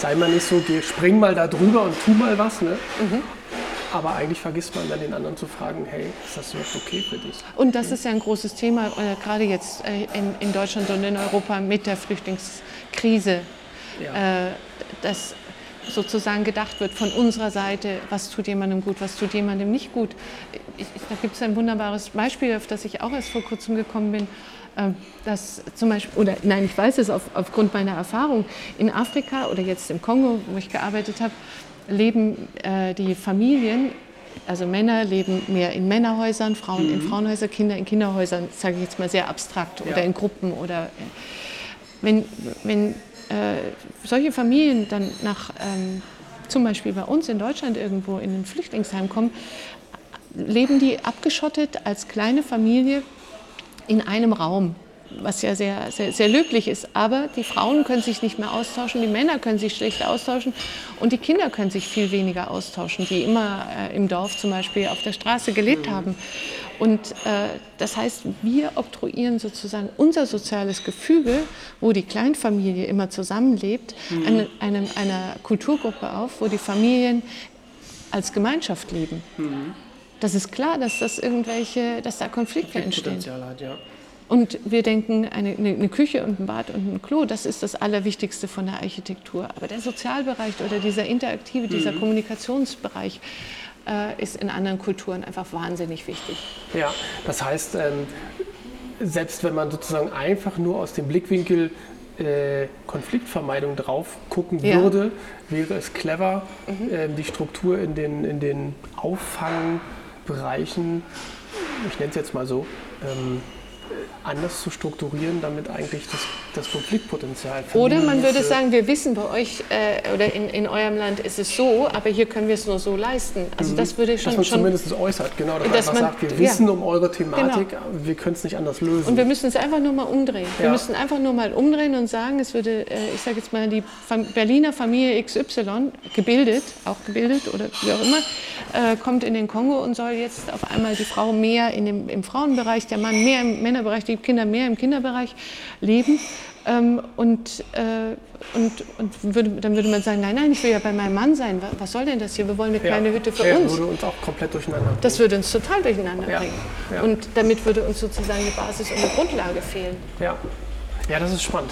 sei mal nicht so, geh, spring mal da drüber und tu mal was. Ne? Mhm. Aber eigentlich vergisst man dann den anderen zu fragen, hey, ist das überhaupt okay für dich? Und das ist ja ein großes Thema, äh, gerade jetzt äh, in, Deutschland und in Europa mit der Flüchtlingskrise. Ja. Äh, dass sozusagen gedacht wird von unserer Seite, was tut jemandem gut, was tut jemandem nicht gut. Da gibt es ein wunderbares Beispiel, auf das ich auch erst vor kurzem gekommen bin. Ähm, dass zum Beispiel, oder nein, ich weiß es auf, aufgrund meiner Erfahrung, in Afrika oder jetzt im Kongo, wo ich gearbeitet habe, leben äh, die Familien, also Männer leben mehr in Männerhäusern, Frauen mhm. in Frauenhäusern, Kinder in Kinderhäusern, sage ich jetzt mal sehr abstrakt, ja. oder in Gruppen. Oder, äh, wenn, wenn äh, solche Familien dann nach, ähm, zum Beispiel bei uns in Deutschland irgendwo in ein Flüchtlingsheim kommen, leben die abgeschottet als kleine Familie in einem Raum was ja sehr, sehr, sehr löblich ist. Aber die Frauen können sich nicht mehr austauschen, die Männer können sich schlecht austauschen und die Kinder können sich viel weniger austauschen, die immer äh, im Dorf zum Beispiel auf der Straße gelebt mhm. haben. Und äh, das heißt, wir oktroyieren sozusagen unser soziales Gefüge, wo die Kleinfamilie immer zusammenlebt, mhm. eine, eine, einer Kulturgruppe auf, wo die Familien als Gemeinschaft leben. Mhm. Das ist klar, dass das irgendwelche, dass da Konflikte entstehen. Hat, ja. Und wir denken, eine, eine, Küche und ein Bad und ein Klo, das ist das Allerwichtigste von der Architektur. Aber der Sozialbereich oder dieser interaktive, mhm. dieser Kommunikationsbereich äh, ist in anderen Kulturen einfach wahnsinnig wichtig. Ja, das heißt, ähm, selbst wenn man sozusagen einfach nur aus dem Blickwinkel äh, Konfliktvermeidung drauf gucken ja. würde, wäre es clever, mhm. äh, die Struktur in den, in den Auffangbereichen, ich nenne es jetzt mal so, ähm, anders zu strukturieren, damit eigentlich das, das Konfliktpotenzial Oder man würde sagen, wir wissen bei euch äh, oder in, in eurem Land ist es so, aber hier können wir es nur so leisten. Also mhm. das würde schon... Dass man schon, zumindest äußert, genau. Dass, dass man sagt, wir ja. wissen um eure Thematik, genau. wir können es nicht anders lösen. Und wir müssen es einfach nur mal umdrehen. Ja. Wir müssen einfach nur mal umdrehen und sagen, es würde, äh, ich sage jetzt mal, die Berliner Familie XY, gebildet, auch gebildet oder wie auch immer, äh, kommt in den Kongo und soll jetzt auf einmal die Frau mehr in dem, im Frauenbereich, der Mann mehr im Männerbereich, die Kinder mehr im Kinderbereich leben. Ähm, und, äh, und, und würde, dann würde man sagen, nein, nein, ich will ja bei meinem Mann sein. Was, soll denn das hier? Wir wollen eine kleine ja. Hütte für ja, uns. Das würde uns auch komplett durcheinander bringen. Das würde uns total durcheinander Ja. bringen. Ja. Und damit würde uns sozusagen eine Basis und eine Grundlage fehlen. Ja. ja, das ist spannend.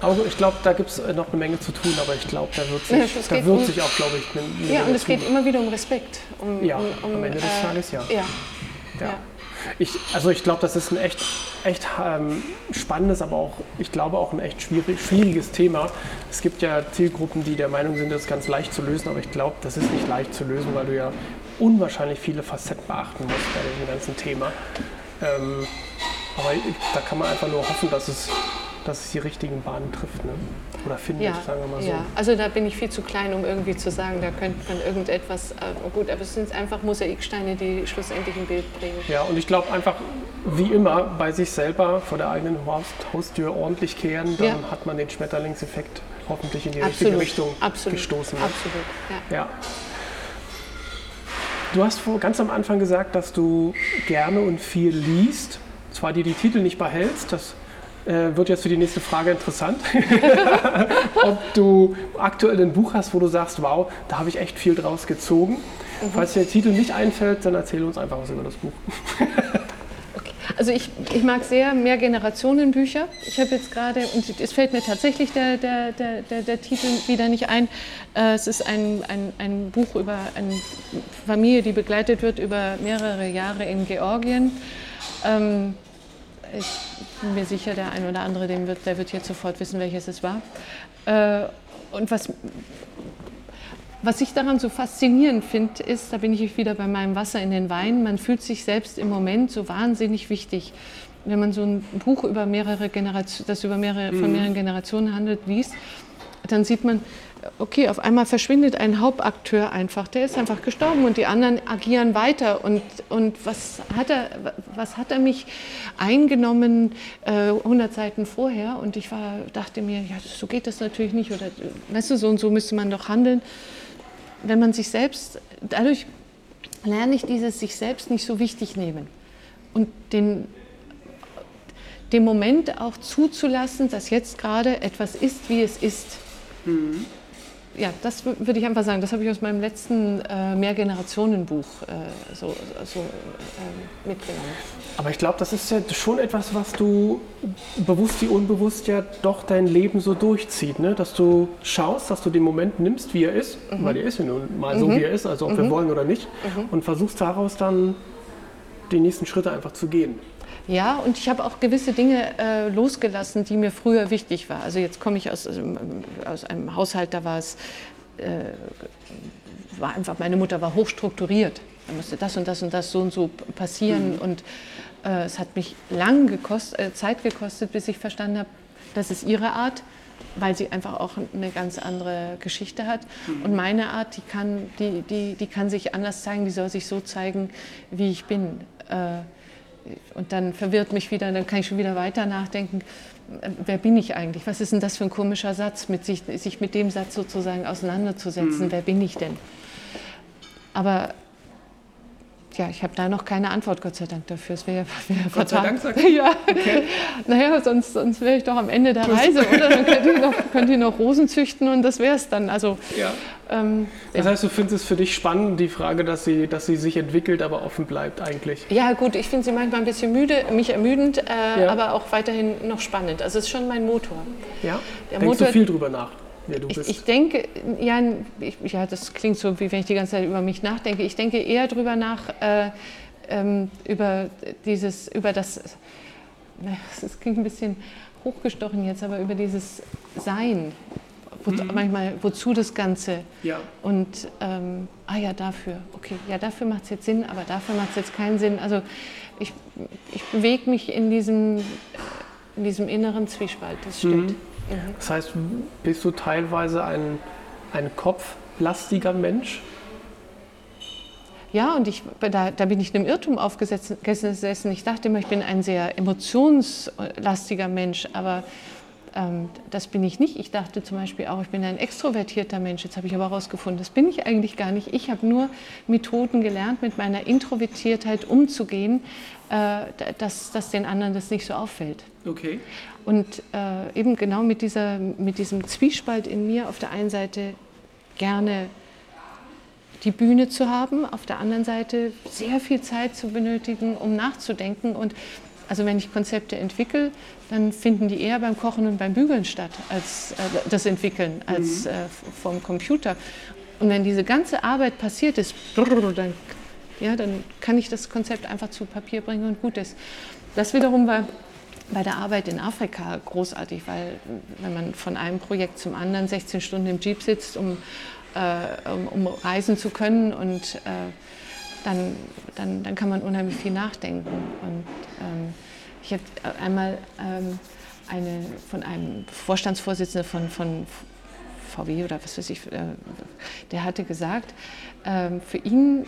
Aber ich glaube, da gibt es noch eine Menge zu tun, aber ich glaube, da wird sich, da wird um- sich auch, glaube ich, eine, eine Ja, und es tun. geht immer wieder um Respekt. Um, Ja, um, um, am Ende des Tages ja. Ja. Ich, also ich glaube, das ist ein echt, echt ähm, spannendes, aber auch, ich glaube, auch ein echt schwierig, schwieriges Thema. Es gibt ja Zielgruppen, die der Meinung sind, das ist ganz leicht zu lösen, aber ich glaube, das ist nicht leicht zu lösen, weil du ja unwahrscheinlich viele Facetten beachten musst bei diesem ganzen Thema. Ähm, aber ich, da kann man einfach nur hoffen, dass es, dass es die richtigen Bahnen trifft ne? oder findet, Ja, sagen wir mal so. ja, also da bin ich viel zu klein, um irgendwie zu sagen, da könnte man irgendetwas, äh, gut, aber es sind einfach Mosaiksteine, die schlussendlich ein Bild bringen. Ja, und ich glaube einfach, wie immer, bei sich selber vor der eigenen Haus Haustür ordentlich kehren, dann Ja. hat man den Schmetterlingseffekt hoffentlich in die Absolut, richtige Richtung absolut, gestoßen. ne? absolut, ja. Ja. Du hast ganz am Anfang gesagt, dass du gerne und viel liest, zwar dir die Titel nicht behältst, das äh, wird jetzt für die nächste Frage interessant. Ob du aktuell ein Buch hast, wo du sagst, wow, da habe ich echt viel draus gezogen. Mhm. Falls dir der Titel nicht einfällt, dann erzähl uns einfach was über das Buch. Also ich, ich mag sehr Mehrgenerationenbücher. Ich habe jetzt gerade, und es fällt mir tatsächlich der, der, der, der, der Titel wieder nicht ein, äh, es ist ein, ein, ein Buch über eine Familie, die begleitet wird über mehrere Jahre in Georgien. Ähm, ich bin mir sicher, der ein oder andere, dem wird, der wird jetzt sofort wissen, welches es war. Äh, und was, was ich daran so faszinierend finde, ist, da bin ich wieder bei meinem Wasser in den Wein, man fühlt sich selbst im Moment so wahnsinnig wichtig. Wenn man so ein Buch über mehrere Generationen, das über mehrere, von mehreren Generationen handelt, liest, dann sieht man, okay, auf einmal verschwindet ein Hauptakteur einfach, der ist einfach gestorben und die anderen agieren weiter. Und, und was, hat er, was hat er mich eingenommen äh, 100 Seiten vorher? Und ich war, dachte mir, ja, so geht das natürlich nicht. Oder weißt du, so und so müsste man doch handeln. Wenn man sich selbst, dadurch lerne ich dieses sich selbst nicht so wichtig nehmen. Und den, den Moment auch zuzulassen, dass jetzt gerade etwas ist, wie es ist. Ja, das wür- würde ich einfach sagen. Das habe ich aus meinem letzten äh, Mehrgenerationenbuch äh, so, so äh, mitgenommen. Aber ich glaube, das ist ja schon etwas, was du bewusst wie unbewusst ja doch dein Leben so durchzieht. Ne? Dass du schaust, dass du den Moment nimmst, wie er ist, weil er ist ja nun mal so, wie er ist, also ob wir wollen oder nicht, und versuchst daraus dann die nächsten Schritte einfach zu gehen. Ja, und ich habe auch gewisse Dinge äh, losgelassen, die mir früher wichtig waren. Also jetzt komme ich aus, aus einem Haushalt, da war es, äh, war einfach, meine Mutter war hochstrukturiert. Da musste das und das und das so und so passieren. Und äh, es hat mich lang gekost, äh, Zeit gekostet, bis ich verstanden habe, das ist ihre Art, weil sie einfach auch eine ganz andere Geschichte hat. Und meine Art, die kann, die, die, die kann sich anders zeigen, die soll sich so zeigen, wie ich bin. Äh, und dann verwirrt mich wieder, dann kann ich schon wieder weiter nachdenken, äh, wer bin ich eigentlich? Was ist denn das für ein komischer Satz, mit sich, sich mit dem Satz sozusagen auseinanderzusetzen, wer bin ich denn? Aber ja, ich habe da noch keine Antwort, Gott sei Dank dafür. Es wäre wär Gott sei. Dank, sagst du? Ja, naja, sonst, sonst wäre ich doch am Ende der Reise, oder? Dann könnt ihr noch, könnt ihr noch Rosen züchten und das wäre es dann. Also, Ja. ähm, Das heißt, du findest es für dich spannend, die Frage, dass sie, dass sie sich entwickelt, aber offen bleibt eigentlich. Ja, gut, ich finde sie manchmal ein bisschen müde, mich ermüdend, äh, Ja. aber auch weiterhin noch spannend. Also es ist schon mein Motor. Ja? Der Denkst Motor- du viel drüber nach, wer du Ich, bist? ich denke, ja, ich, ja, das klingt so, wie wenn ich die ganze Zeit über mich nachdenke. Ich denke eher drüber nach, äh, ähm, über dieses, über das, das klingt ein bisschen hochgestochen jetzt, aber über dieses Sein. Wo, Manchmal, wozu das Ganze? ja. Und, ähm, ah ja, dafür, okay, ja, dafür macht es jetzt Sinn, aber dafür macht es jetzt keinen Sinn. Also ich, ich bewege mich in diesem, in diesem inneren Zwiespalt, das stimmt. Das heißt, bist du teilweise ein, ein kopflastiger Ja, und ich, da, da bin ich einem Irrtum aufgesessen. Ich dachte immer, ich bin ein sehr emotionslastiger Mensch, aber ähm, das bin ich nicht. Ich dachte zum Beispiel auch, ich bin ein extrovertierter Mensch. Jetzt habe ich aber herausgefunden, das bin ich eigentlich gar nicht. Ich habe nur Methoden gelernt, mit meiner Introvertiertheit umzugehen, äh, dass, dass den anderen das nicht so auffällt. Okay. Und äh, eben genau mit, dieser, mit diesem Zwiespalt in mir, auf der einen Seite gerne die Bühne zu haben, auf der anderen Seite sehr viel Zeit zu benötigen, um nachzudenken und also wenn ich Konzepte entwickle, dann finden die eher beim Kochen und beim Bügeln statt, als äh, das Entwickeln, als mhm. äh, vom Computer. Und wenn diese ganze Arbeit passiert ist, dann, ja, dann kann ich das Konzept einfach zu Papier bringen und gut ist. Das wiederum war bei der Arbeit in Afrika großartig, weil wenn man von einem Projekt zum anderen 16 Stunden im Jeep sitzt, um, äh, um, um reisen zu können und äh, dann, dann, dann kann man unheimlich viel nachdenken. Und ähm, ich habe einmal ähm, eine, von einem Vorstandsvorsitzenden von, von VW oder was weiß ich, äh, der hatte gesagt, äh, für ihn,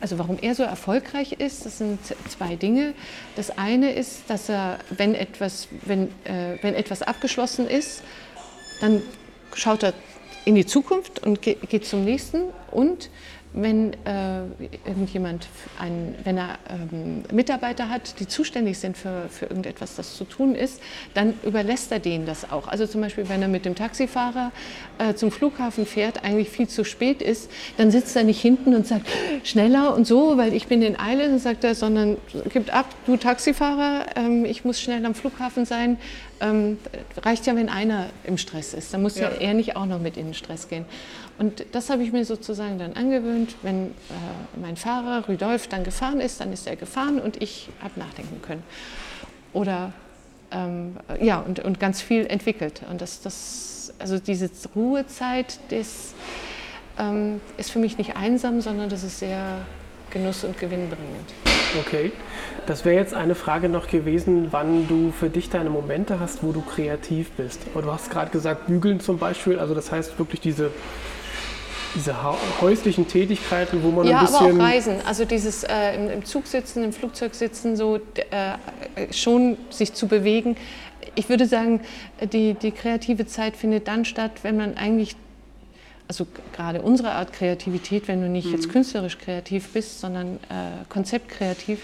also warum er so erfolgreich ist, das sind zwei Dinge. Das eine ist, dass er, wenn etwas, wenn, äh, wenn etwas abgeschlossen ist, dann schaut er in die Zukunft und geht, zum nächsten und wenn äh, irgendjemand, ein, wenn er ähm, Mitarbeiter hat, die zuständig sind für, für irgendetwas, das zu tun ist, dann überlässt er denen das auch. Also zum Beispiel, wenn er mit dem Taxifahrer äh, zum Flughafen fährt, eigentlich viel zu spät ist, dann sitzt er nicht hinten und sagt, schneller und so, weil ich bin in Eile, dann sagt er, sondern gibt ab, du Taxifahrer, ähm, ich muss schnell am Flughafen sein. Ähm, reicht ja, wenn einer im Stress ist. Dann muss ja. ja er nicht auch noch mit in den Stress gehen. Und das habe ich mir sozusagen dann angewöhnt. Wenn äh, mein Fahrer Rudolf dann gefahren ist, dann ist er gefahren und ich habe nachdenken können. Oder ähm, ja, und, und ganz viel entwickelt. Und das, das, also diese Ruhezeit, das ähm, ist für mich nicht einsam, sondern das ist sehr genuss- und gewinnbringend. Okay. Das wäre jetzt eine Frage noch gewesen, wann du für dich deine Momente hast, wo du kreativ bist. Aber du hast gerade gesagt, bügeln zum Beispiel, also das heißt wirklich diese diese häuslichen Tätigkeiten, wo man ja, ein bisschen... Ja, aber auch Reisen. Also dieses äh, im, im, Zug sitzen, im Flugzeug sitzen, so äh, schon sich zu bewegen. Ich würde sagen, die, die kreative Zeit findet dann statt, wenn man eigentlich, also gerade unsere Art Kreativität, wenn du nicht mhm. jetzt künstlerisch kreativ bist, sondern äh, konzeptkreativ,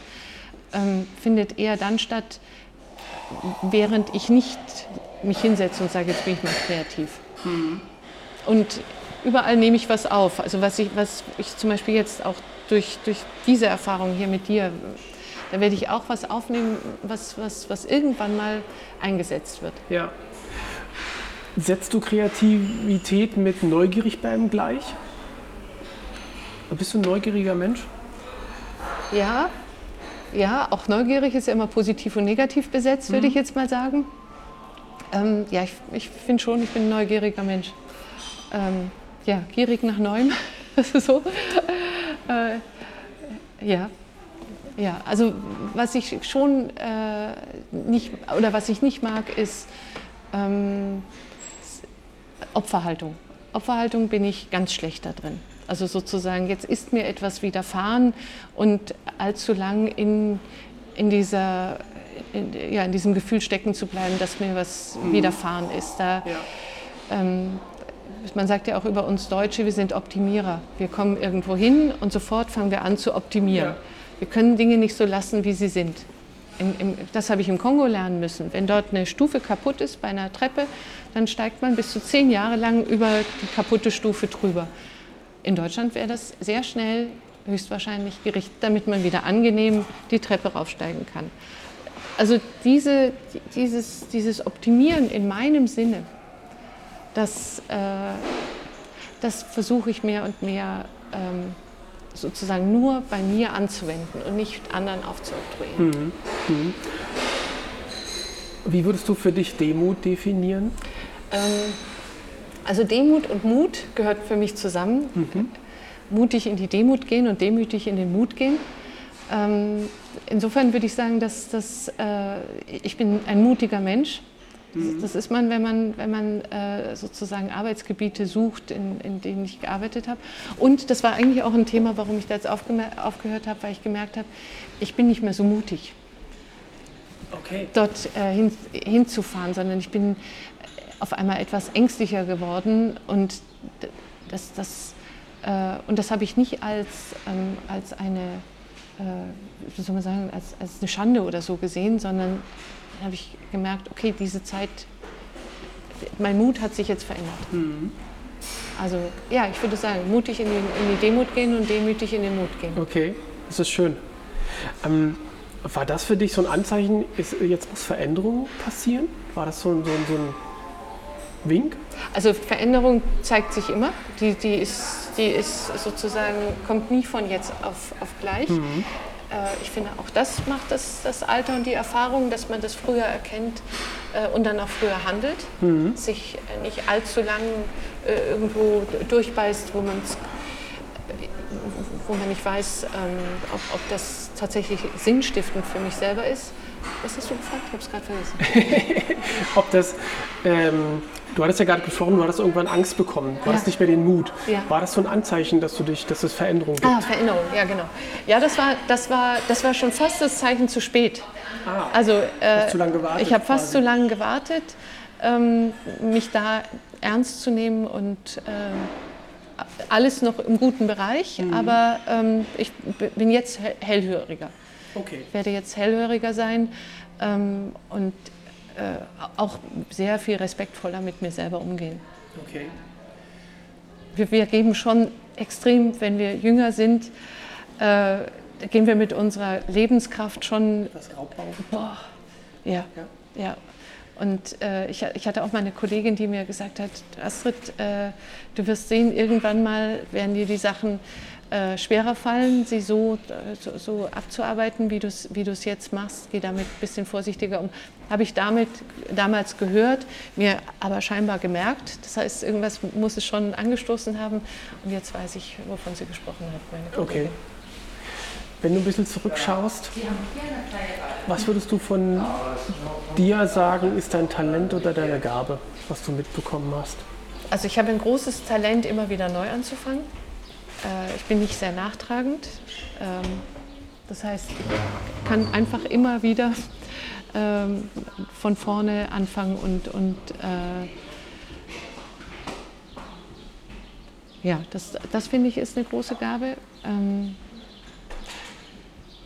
ähm, findet eher dann statt, während ich nicht mich hinsetze und sage, jetzt bin ich mal kreativ. Mhm. Und überall nehme ich was auf. Also was ich, was ich zum Beispiel jetzt auch durch, durch diese Erfahrung hier mit dir, da werde ich auch was aufnehmen, was, was, was irgendwann mal eingesetzt wird. Ja. Setzt du Kreativität mit neugierig bleiben gleich? Bist du ein neugieriger Mensch? Ja, ja, auch neugierig ist ja immer positiv und negativ besetzt, würde mhm. ich jetzt mal sagen. Ähm, ja, ich, ich finde schon, ich bin ein neugieriger Mensch. Ähm, ja, gierig nach Neuem. so. Äh, ja. Ja, also was ich schon äh, nicht oder was ich nicht mag, ist ähm, Opferhaltung. Opferhaltung bin ich ganz schlecht da drin. Also sozusagen, jetzt ist mir etwas widerfahren und allzu lang in, in, dieser, in, ja, in diesem Gefühl stecken zu bleiben, dass mir was mhm. widerfahren ist. Da, ja. ähm, man sagt ja auch über uns Deutsche, wir sind Optimierer. Wir kommen irgendwo hin und sofort fangen wir an zu optimieren. Ja. Wir können Dinge nicht so lassen, wie sie sind. Im, im, das habe ich im Kongo lernen müssen. Wenn dort eine Stufe kaputt ist bei einer Treppe, dann steigt man bis zu zehn Jahre lang über die kaputte Stufe drüber. In Deutschland wäre das sehr schnell höchstwahrscheinlich gerichtet, damit man wieder angenehm die Treppe raufsteigen kann. Also diese, dieses, dieses Optimieren in meinem Sinne, das, äh, das versuche ich mehr und mehr ähm, sozusagen nur bei mir anzuwenden und nicht anderen aufzuoktroyieren. Mhm. Mhm. Wie würdest du für dich Demut definieren? Ähm, also Demut und Mut gehört für mich zusammen. Mhm. Mutig in die Demut gehen und demütig in den Mut gehen. Ähm, insofern würde ich sagen, dass, dass äh, ich bin ein mutiger Mensch Mhm. Das ist man, wenn man, wenn man äh, sozusagen Arbeitsgebiete sucht, in, in, denen ich gearbeitet habe. Und das war eigentlich auch ein Thema, warum ich da jetzt aufgehört habe, weil ich gemerkt habe, ich bin nicht mehr so mutig. okay. dort äh, hin, hinzufahren, sondern ich bin auf einmal etwas ängstlicher geworden und das, das, äh, und das habe ich nicht als, ähm, als eine, äh, wie soll man sagen, als, als eine Schande oder so gesehen, sondern habe ich gemerkt, okay, diese Zeit, mein Mut hat sich jetzt verändert. Mhm. Also ja, ich würde sagen, mutig in die, in die Demut gehen und demütig in den Mut gehen. Okay, das ist schön. Ähm, war das für dich so ein Anzeichen, ist, jetzt muss Veränderung passieren? War das so ein, so ein, so ein Wink? Also Veränderung zeigt sich immer. Die, die, ist, die ist sozusagen, kommt nie von jetzt auf, auf gleich. Mhm. Äh, ich finde, auch das macht das, das Alter und die Erfahrung, dass man das früher erkennt äh, und dann auch früher handelt. Mhm. Sich nicht allzu lang äh, irgendwo durchbeißt, wo man wo man nicht weiß, ähm, ob, ob das tatsächlich sinnstiftend für mich selber ist. Was hast du gefragt? Ich habe es gerade vergessen. ob das, ähm, du hattest ja gerade gesprochen, du hattest irgendwann Angst bekommen, du ja. hattest nicht mehr den Mut. Ja. War das so ein Anzeichen, dass du dich, dass es Veränderung gibt? Ah, Veränderung, ja genau. Ja, das war, das war, das war schon fast das Zeichen zu spät. Ah, also äh, zu lange gewartet, ich habe fast zu lange gewartet, ähm, mich da ernst zu nehmen und äh, alles noch im guten Bereich, mhm. aber ähm, ich bin jetzt hellhöriger. Okay. Ich werde jetzt hellhöriger sein ähm, und auch sehr viel respektvoller mit mir selber umgehen. Okay. Wir, wir geben schon extrem, wenn wir jünger sind, äh, gehen wir mit unserer Lebenskraft schon. Das Raubbau. Boah, ja, ja. ja. Und äh, ich, ich, hatte auch mal eine Kollegin, die mir gesagt hat, Astrid, äh, du wirst sehen, irgendwann mal werden dir die Sachen äh, schwerer fallen, sie so, so, so abzuarbeiten, wie du es wie jetzt machst. Geh damit ein bisschen vorsichtiger um. Habe ich damit damals gehört, mir aber scheinbar gemerkt. Das heißt, irgendwas muss es schon angestoßen haben. Und jetzt weiß ich, wovon sie gesprochen hat, meine Kollegin. Okay. Wenn du ein bisschen zurückschaust, was würdest du von dir sagen, ist dein Talent oder deine Gabe, was du mitbekommen hast? Also ich habe ein großes Talent, immer wieder neu anzufangen. Äh, ich bin nicht sehr nachtragend. Ähm, das heißt, ich kann einfach immer wieder ähm, von vorne anfangen und, und äh, ja, das, das finde ich ist eine große Gabe. Ähm,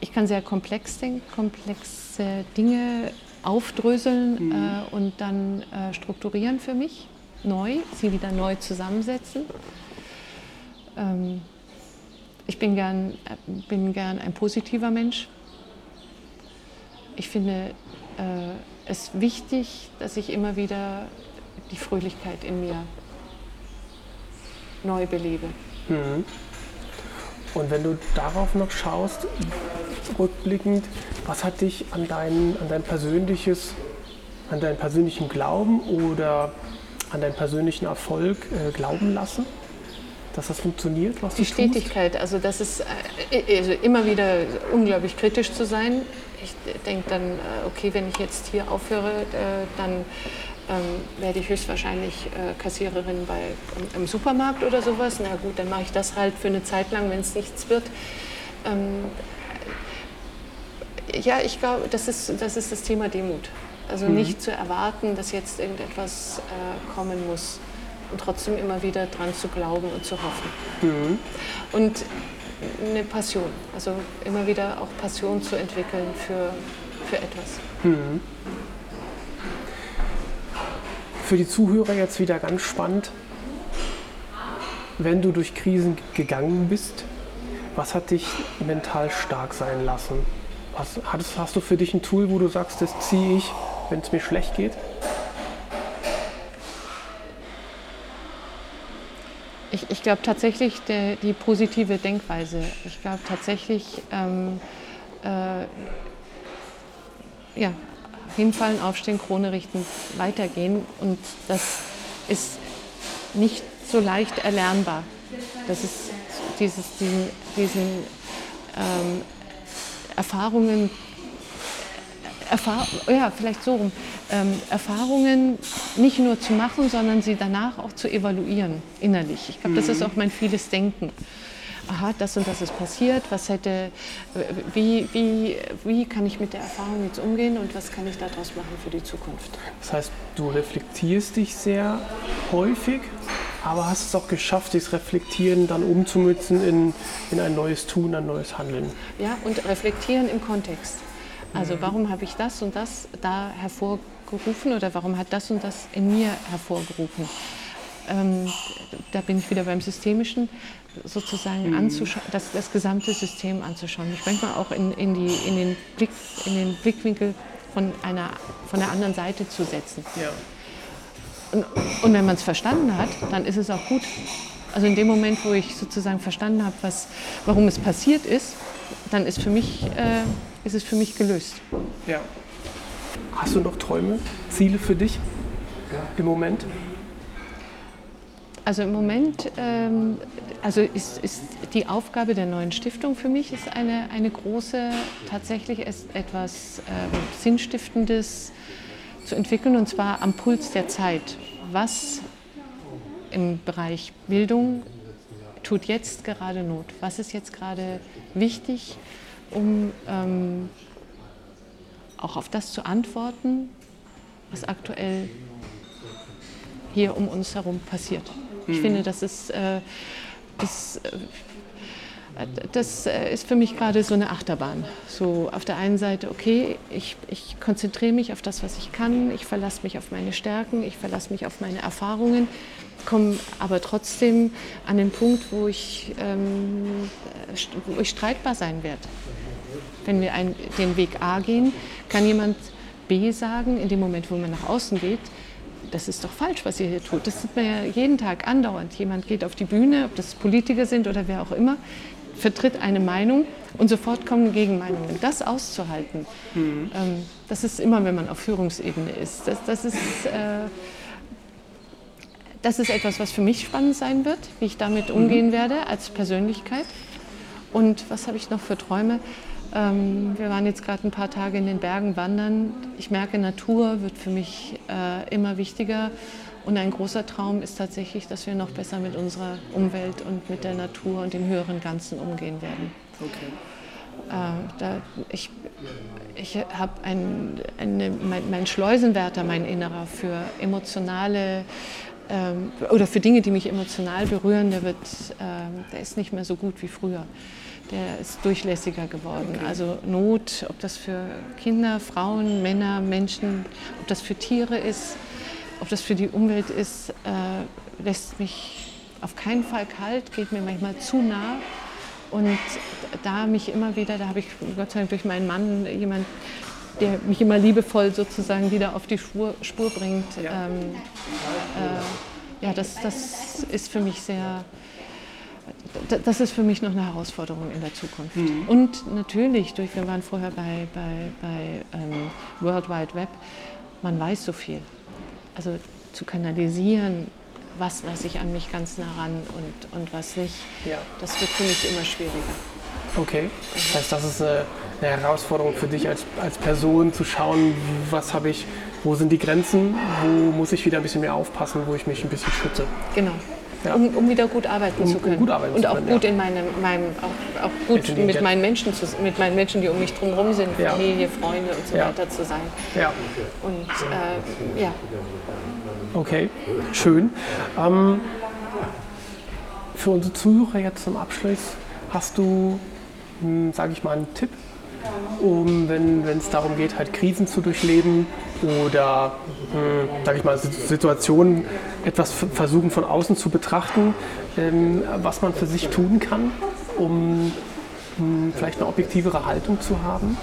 ich kann sehr komplex denken, komplexe Dinge aufdröseln mhm. äh, und dann äh, strukturieren für mich, neu, sie wieder neu zusammensetzen. Ähm, ich bin gern, bin gern ein positiver Mensch. Ich finde äh, es wichtig, dass ich immer wieder die Fröhlichkeit in mir neu belebe. Mhm. Und wenn du darauf noch schaust, rückblickend, was hat dich an dein, an dein persönliches, an deinen persönlichen Glauben oder an deinen persönlichen Erfolg äh, glauben lassen? Dass das funktioniert, was Die du Stetigkeit, tust? also das ist äh, also immer wieder unglaublich kritisch zu sein. Ich denke dann, äh, okay, wenn ich jetzt hier aufhöre, äh, dann ähm, werde ich höchstwahrscheinlich äh, Kassiererin bei, im, im, Supermarkt oder sowas. Na gut, dann mache ich das halt für eine Zeit lang, wenn es nichts wird. Ähm, ja, ich glaube, das ist, das ist das Thema Demut. Also mhm. nicht zu erwarten, dass jetzt irgendetwas äh, kommen muss und trotzdem immer wieder dran zu glauben und zu hoffen. Mhm. Und eine Passion, also immer wieder auch Passion zu entwickeln für, für etwas. Mhm. Für die Zuhörer jetzt wieder ganz spannend. Wenn du durch Krisen gegangen bist, was hat dich mental stark sein lassen? Was, hast, hast du für dich ein Tool, wo du sagst, das ziehe ich, wenn es mir schlecht geht? Ich, ich glaube tatsächlich der, die positive Denkweise. Ich glaube tatsächlich, ähm, äh, ja, hinfallen, aufstehen, Krone richten, weitergehen. Und das ist nicht so leicht erlernbar. Das ist dieses, diesen, diesen ähm, Erfahrungen, Erfahr ja, vielleicht so rum, ähm, Erfahrungen nicht nur zu machen, sondern sie danach auch zu evaluieren, innerlich. Ich glaube, das ist mhm. auch mein vieles Denken. aha, das und das ist passiert, was hätte, wie, wie, wie kann ich mit der Erfahrung jetzt umgehen und was kann ich daraus machen für die Zukunft. Das heißt, du reflektierst dich sehr häufig, aber hast es auch geschafft, dieses Reflektieren dann umzumützen in, in ein neues Tun, ein neues Handeln. Ja, und reflektieren im Kontext. Also mhm. warum habe ich das und das da hervorgerufen oder warum hat das und das in mir hervorgerufen? Ähm, da bin ich wieder beim Systemischen, sozusagen mhm. das, das gesamte System anzuschauen. Mich manchmal auch in, in, die, in, den Blick, in den Blickwinkel von, einer, von der anderen Seite zu setzen. Ja. Und, und wenn man es verstanden hat, dann ist es auch gut. Also in dem Moment, wo ich sozusagen verstanden habe, was, warum es passiert ist, dann ist, für mich, äh, ist es für mich gelöst. Ja. Hast du noch Träume, Ziele für dich im Moment? Also im Moment, ähm, also ist, ist, die Aufgabe der neuen Stiftung für mich ist eine, eine große, tatsächlich etwas ähm, Sinnstiftendes zu entwickeln und zwar am Puls der Zeit. Was im Bereich Bildung tut jetzt gerade Not? Was ist jetzt gerade wichtig, um ähm, auch auf das zu antworten, was aktuell hier um uns herum passiert? Ich finde, das ist, äh, das, äh, das äh, ist für mich gerade so eine Achterbahn. So auf der einen Seite, okay, ich, ich konzentriere mich auf das, was ich kann, ich verlasse mich auf meine Stärken, ich verlasse mich auf meine Erfahrungen, komme aber trotzdem an den Punkt, wo ich, ähm, wo ich streitbar sein werde. Wenn wir ein, den Weg A gehen, kann jemand B sagen, in dem Moment, wo man nach außen geht, das ist doch falsch, was ihr hier tut. Das sieht man ja jeden Tag andauernd. Jemand geht auf die Bühne, ob das Politiker sind oder wer auch immer, vertritt eine Meinung und sofort kommen Gegenmeinungen. Das auszuhalten, mhm. ähm, das ist immer, wenn man auf Führungsebene ist. Das, das ist äh, das ist etwas, was für mich spannend sein wird, wie ich damit umgehen mhm. werde als Persönlichkeit. Und was habe ich noch für Träume? Ähm, wir waren jetzt gerade ein paar Tage in den Bergen wandern. Ich merke, Natur wird für mich äh, immer wichtiger. Und ein großer Traum ist tatsächlich, dass wir noch besser mit unserer Umwelt und mit der Natur und dem höheren Ganzen umgehen werden. Okay. Äh, da, ich ich habe ein, eine, mein, mein Schleusenwärter, mein Innerer, für emotionale ähm, oder für Dinge, die mich emotional berühren, der, wird, ähm, der ist nicht mehr so gut wie früher der ist durchlässiger geworden. Okay. Also Not, ob das für Kinder, Frauen, Männer, Menschen, ob das für Tiere ist, ob das für die Umwelt ist, äh, lässt mich auf keinen Fall kalt, geht mir manchmal zu nah. Und da mich immer wieder, da habe ich Gott sei Dank durch meinen Mann jemand, der mich immer liebevoll sozusagen wieder auf die Spur, Spur bringt. Ja, ähm, äh, ja das, das ist für mich sehr, das ist für mich noch eine Herausforderung in der Zukunft. Mhm. Und natürlich, durch, wir waren vorher bei, bei, bei ähm, World Wide Web, man weiß so viel. Also zu kanalisieren, was lasse ich an mich ganz nah ran und, und was nicht, ja. das wird für mich immer schwieriger. Okay, das heißt, das ist eine, eine Herausforderung für dich als, als Person, zu schauen, was habe ich, wo sind die Grenzen, wo muss ich wieder ein bisschen mehr aufpassen, wo ich mich ein bisschen schütze. Genau ja. um, um, wieder gut arbeiten um, zu können. Um arbeiten und auch können, gut ja. in meinem, meinem auch, auch gut mit meinen Menschen zu, mit meinen Menschen, die um mich drumherum sind, ja. Familie, Freunde und so weiter zu sein. Ja. Und äh, ja. Okay, schön. Ähm, für unsere Zuhörer jetzt zum Abschluss hast du, hm, sage ich mal, einen Tipp, um, wenn es darum geht, halt Krisen zu durchleben oder, äh, sage ich mal, Situationen etwas versuchen von außen zu betrachten, ähm, was man für sich tun kann, um mh, hm, vielleicht eine objektivere Haltung zu haben?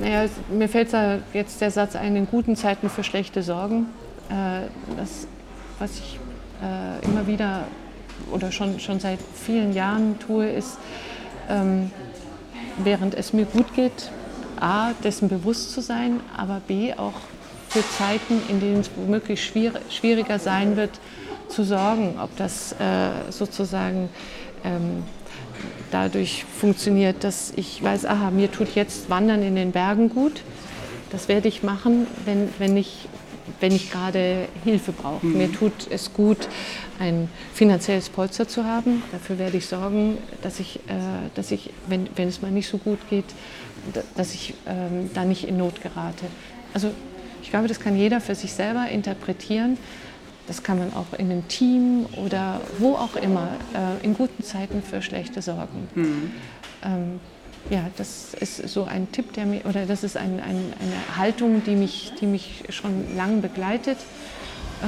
Naja, mir fällt da jetzt der Satz ein, in guten Zeiten für schlechte Sorgen. Äh, das, was ich äh, immer wieder oder schon, schon seit vielen Jahren tue, ist, ähm, während es mir gut geht, A, dessen bewusst zu sein, aber B, auch für Zeiten, in denen es womöglich schwieriger sein wird, zu sorgen, ob das äh, sozusagen ähm, dadurch funktioniert, dass ich weiß, aha, mir tut jetzt Wandern in den Bergen gut. Das werde ich machen, wenn, wenn ich wenn ich gerade Hilfe brauche. Mhm. Mir tut es gut, ein finanzielles Polster zu haben. Dafür werde ich sorgen, dass ich, äh, dass ich wenn, wenn es mal nicht so gut geht, dass ich ähm, da nicht in Not gerate. Also ich glaube, das kann jeder für sich selber interpretieren. Das kann man auch in einem Team oder wo auch immer äh, in guten Zeiten für schlechte sorgen. Mhm. Ähm, ja, das ist so ein Tipp, der mir, oder das ist ein, ein, eine Haltung, die mich, die mich schon lang begleitet. Äh,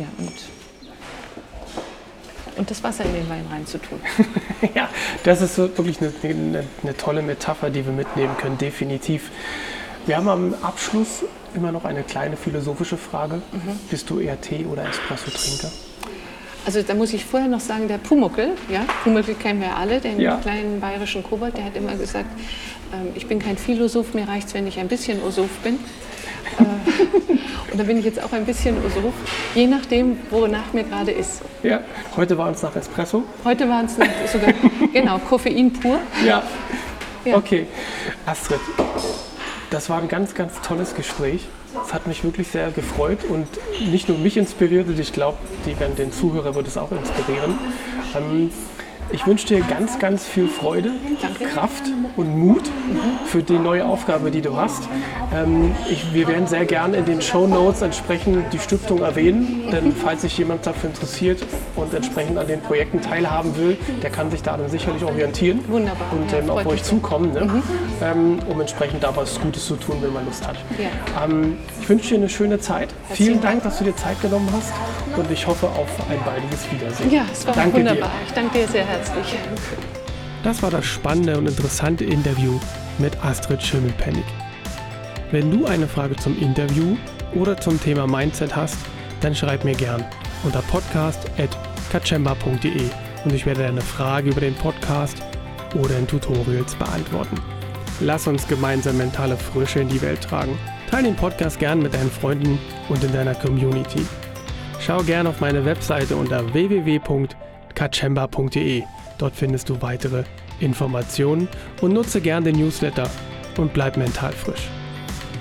ja, und, und das Wasser in den Wein reinzutun. ja, das ist so wirklich eine, eine, eine tolle Metapher, die wir mitnehmen können, definitiv. Wir haben am Abschluss immer noch eine kleine philosophische Frage. Mhm. Bist du eher Tee- oder Espresso-Trinker? Also da muss ich vorher noch sagen, der Pumuckel, ja, Pumuckel kennen wir alle, den ja. kleinen bayerischen Kobold, der hat immer gesagt, ähm, ich bin kein Philosoph, mir reicht es, wenn ich ein bisschen Osoph bin. äh, und da bin ich jetzt auch ein bisschen Osoph, je nachdem, wonach mir gerade ist. Ja, heute war uns nach Espresso. Heute war uns sogar, genau, Koffein pur. Ja. ja. Okay. Astrid, das war ein ganz, ganz tolles Gespräch. Es hat mich wirklich sehr gefreut und nicht nur mich inspiriert, ich glaube, den Zuhörer wird es auch inspirieren. Ähm, ich wünsche dir ganz, ganz viel Freude, Danke. Kraft und Mut für die neue Aufgabe, die du hast. Ähm, ich, wir werden sehr gerne in den Show Notes entsprechend die Stiftung erwähnen, denn falls sich jemand dafür interessiert und entsprechend an den Projekten teilhaben will, der kann sich da dann sicherlich orientieren Wunderbar. und ähm, auf euch zukommen, ne? mhm. ähm, um entsprechend da was Gutes zu tun, wenn man Lust hat. Ja. Ähm, ich wünsche dir eine schöne Zeit. Vielen Dank, dass du dir Zeit genommen hast und ich hoffe auf ein baldiges Wiedersehen. Ja, es war danke wunderbar. Dir. Ich danke dir sehr herzlich. Das war das spannende und interessante Interview mit Astrid Schimmelpennig. Wenn du eine Frage zum Interview oder zum Thema Mindset hast, dann schreib mir gern unter podcast.kachemba.de und ich werde deine Frage über den Podcast oder in Tutorials beantworten. Lass uns gemeinsam mentale Frische in die Welt tragen. Teile den Podcast gern mit deinen Freunden und in deiner Community. Schau gern auf meine Webseite unter www.kachemba.de Dort findest du weitere Informationen und nutze gern den Newsletter und bleib mental frisch.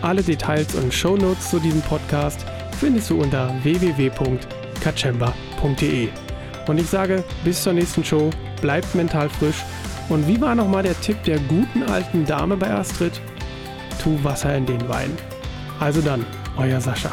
Alle Details und Shownotes zu diesem Podcast findest du unter www.kachemba.de. Und ich sage bis zur nächsten Show, bleibt mental frisch. Und wie war nochmal der Tipp der guten alten Dame bei Astrid? Tu Wasser in den Wein. Also dann, euer Sascha.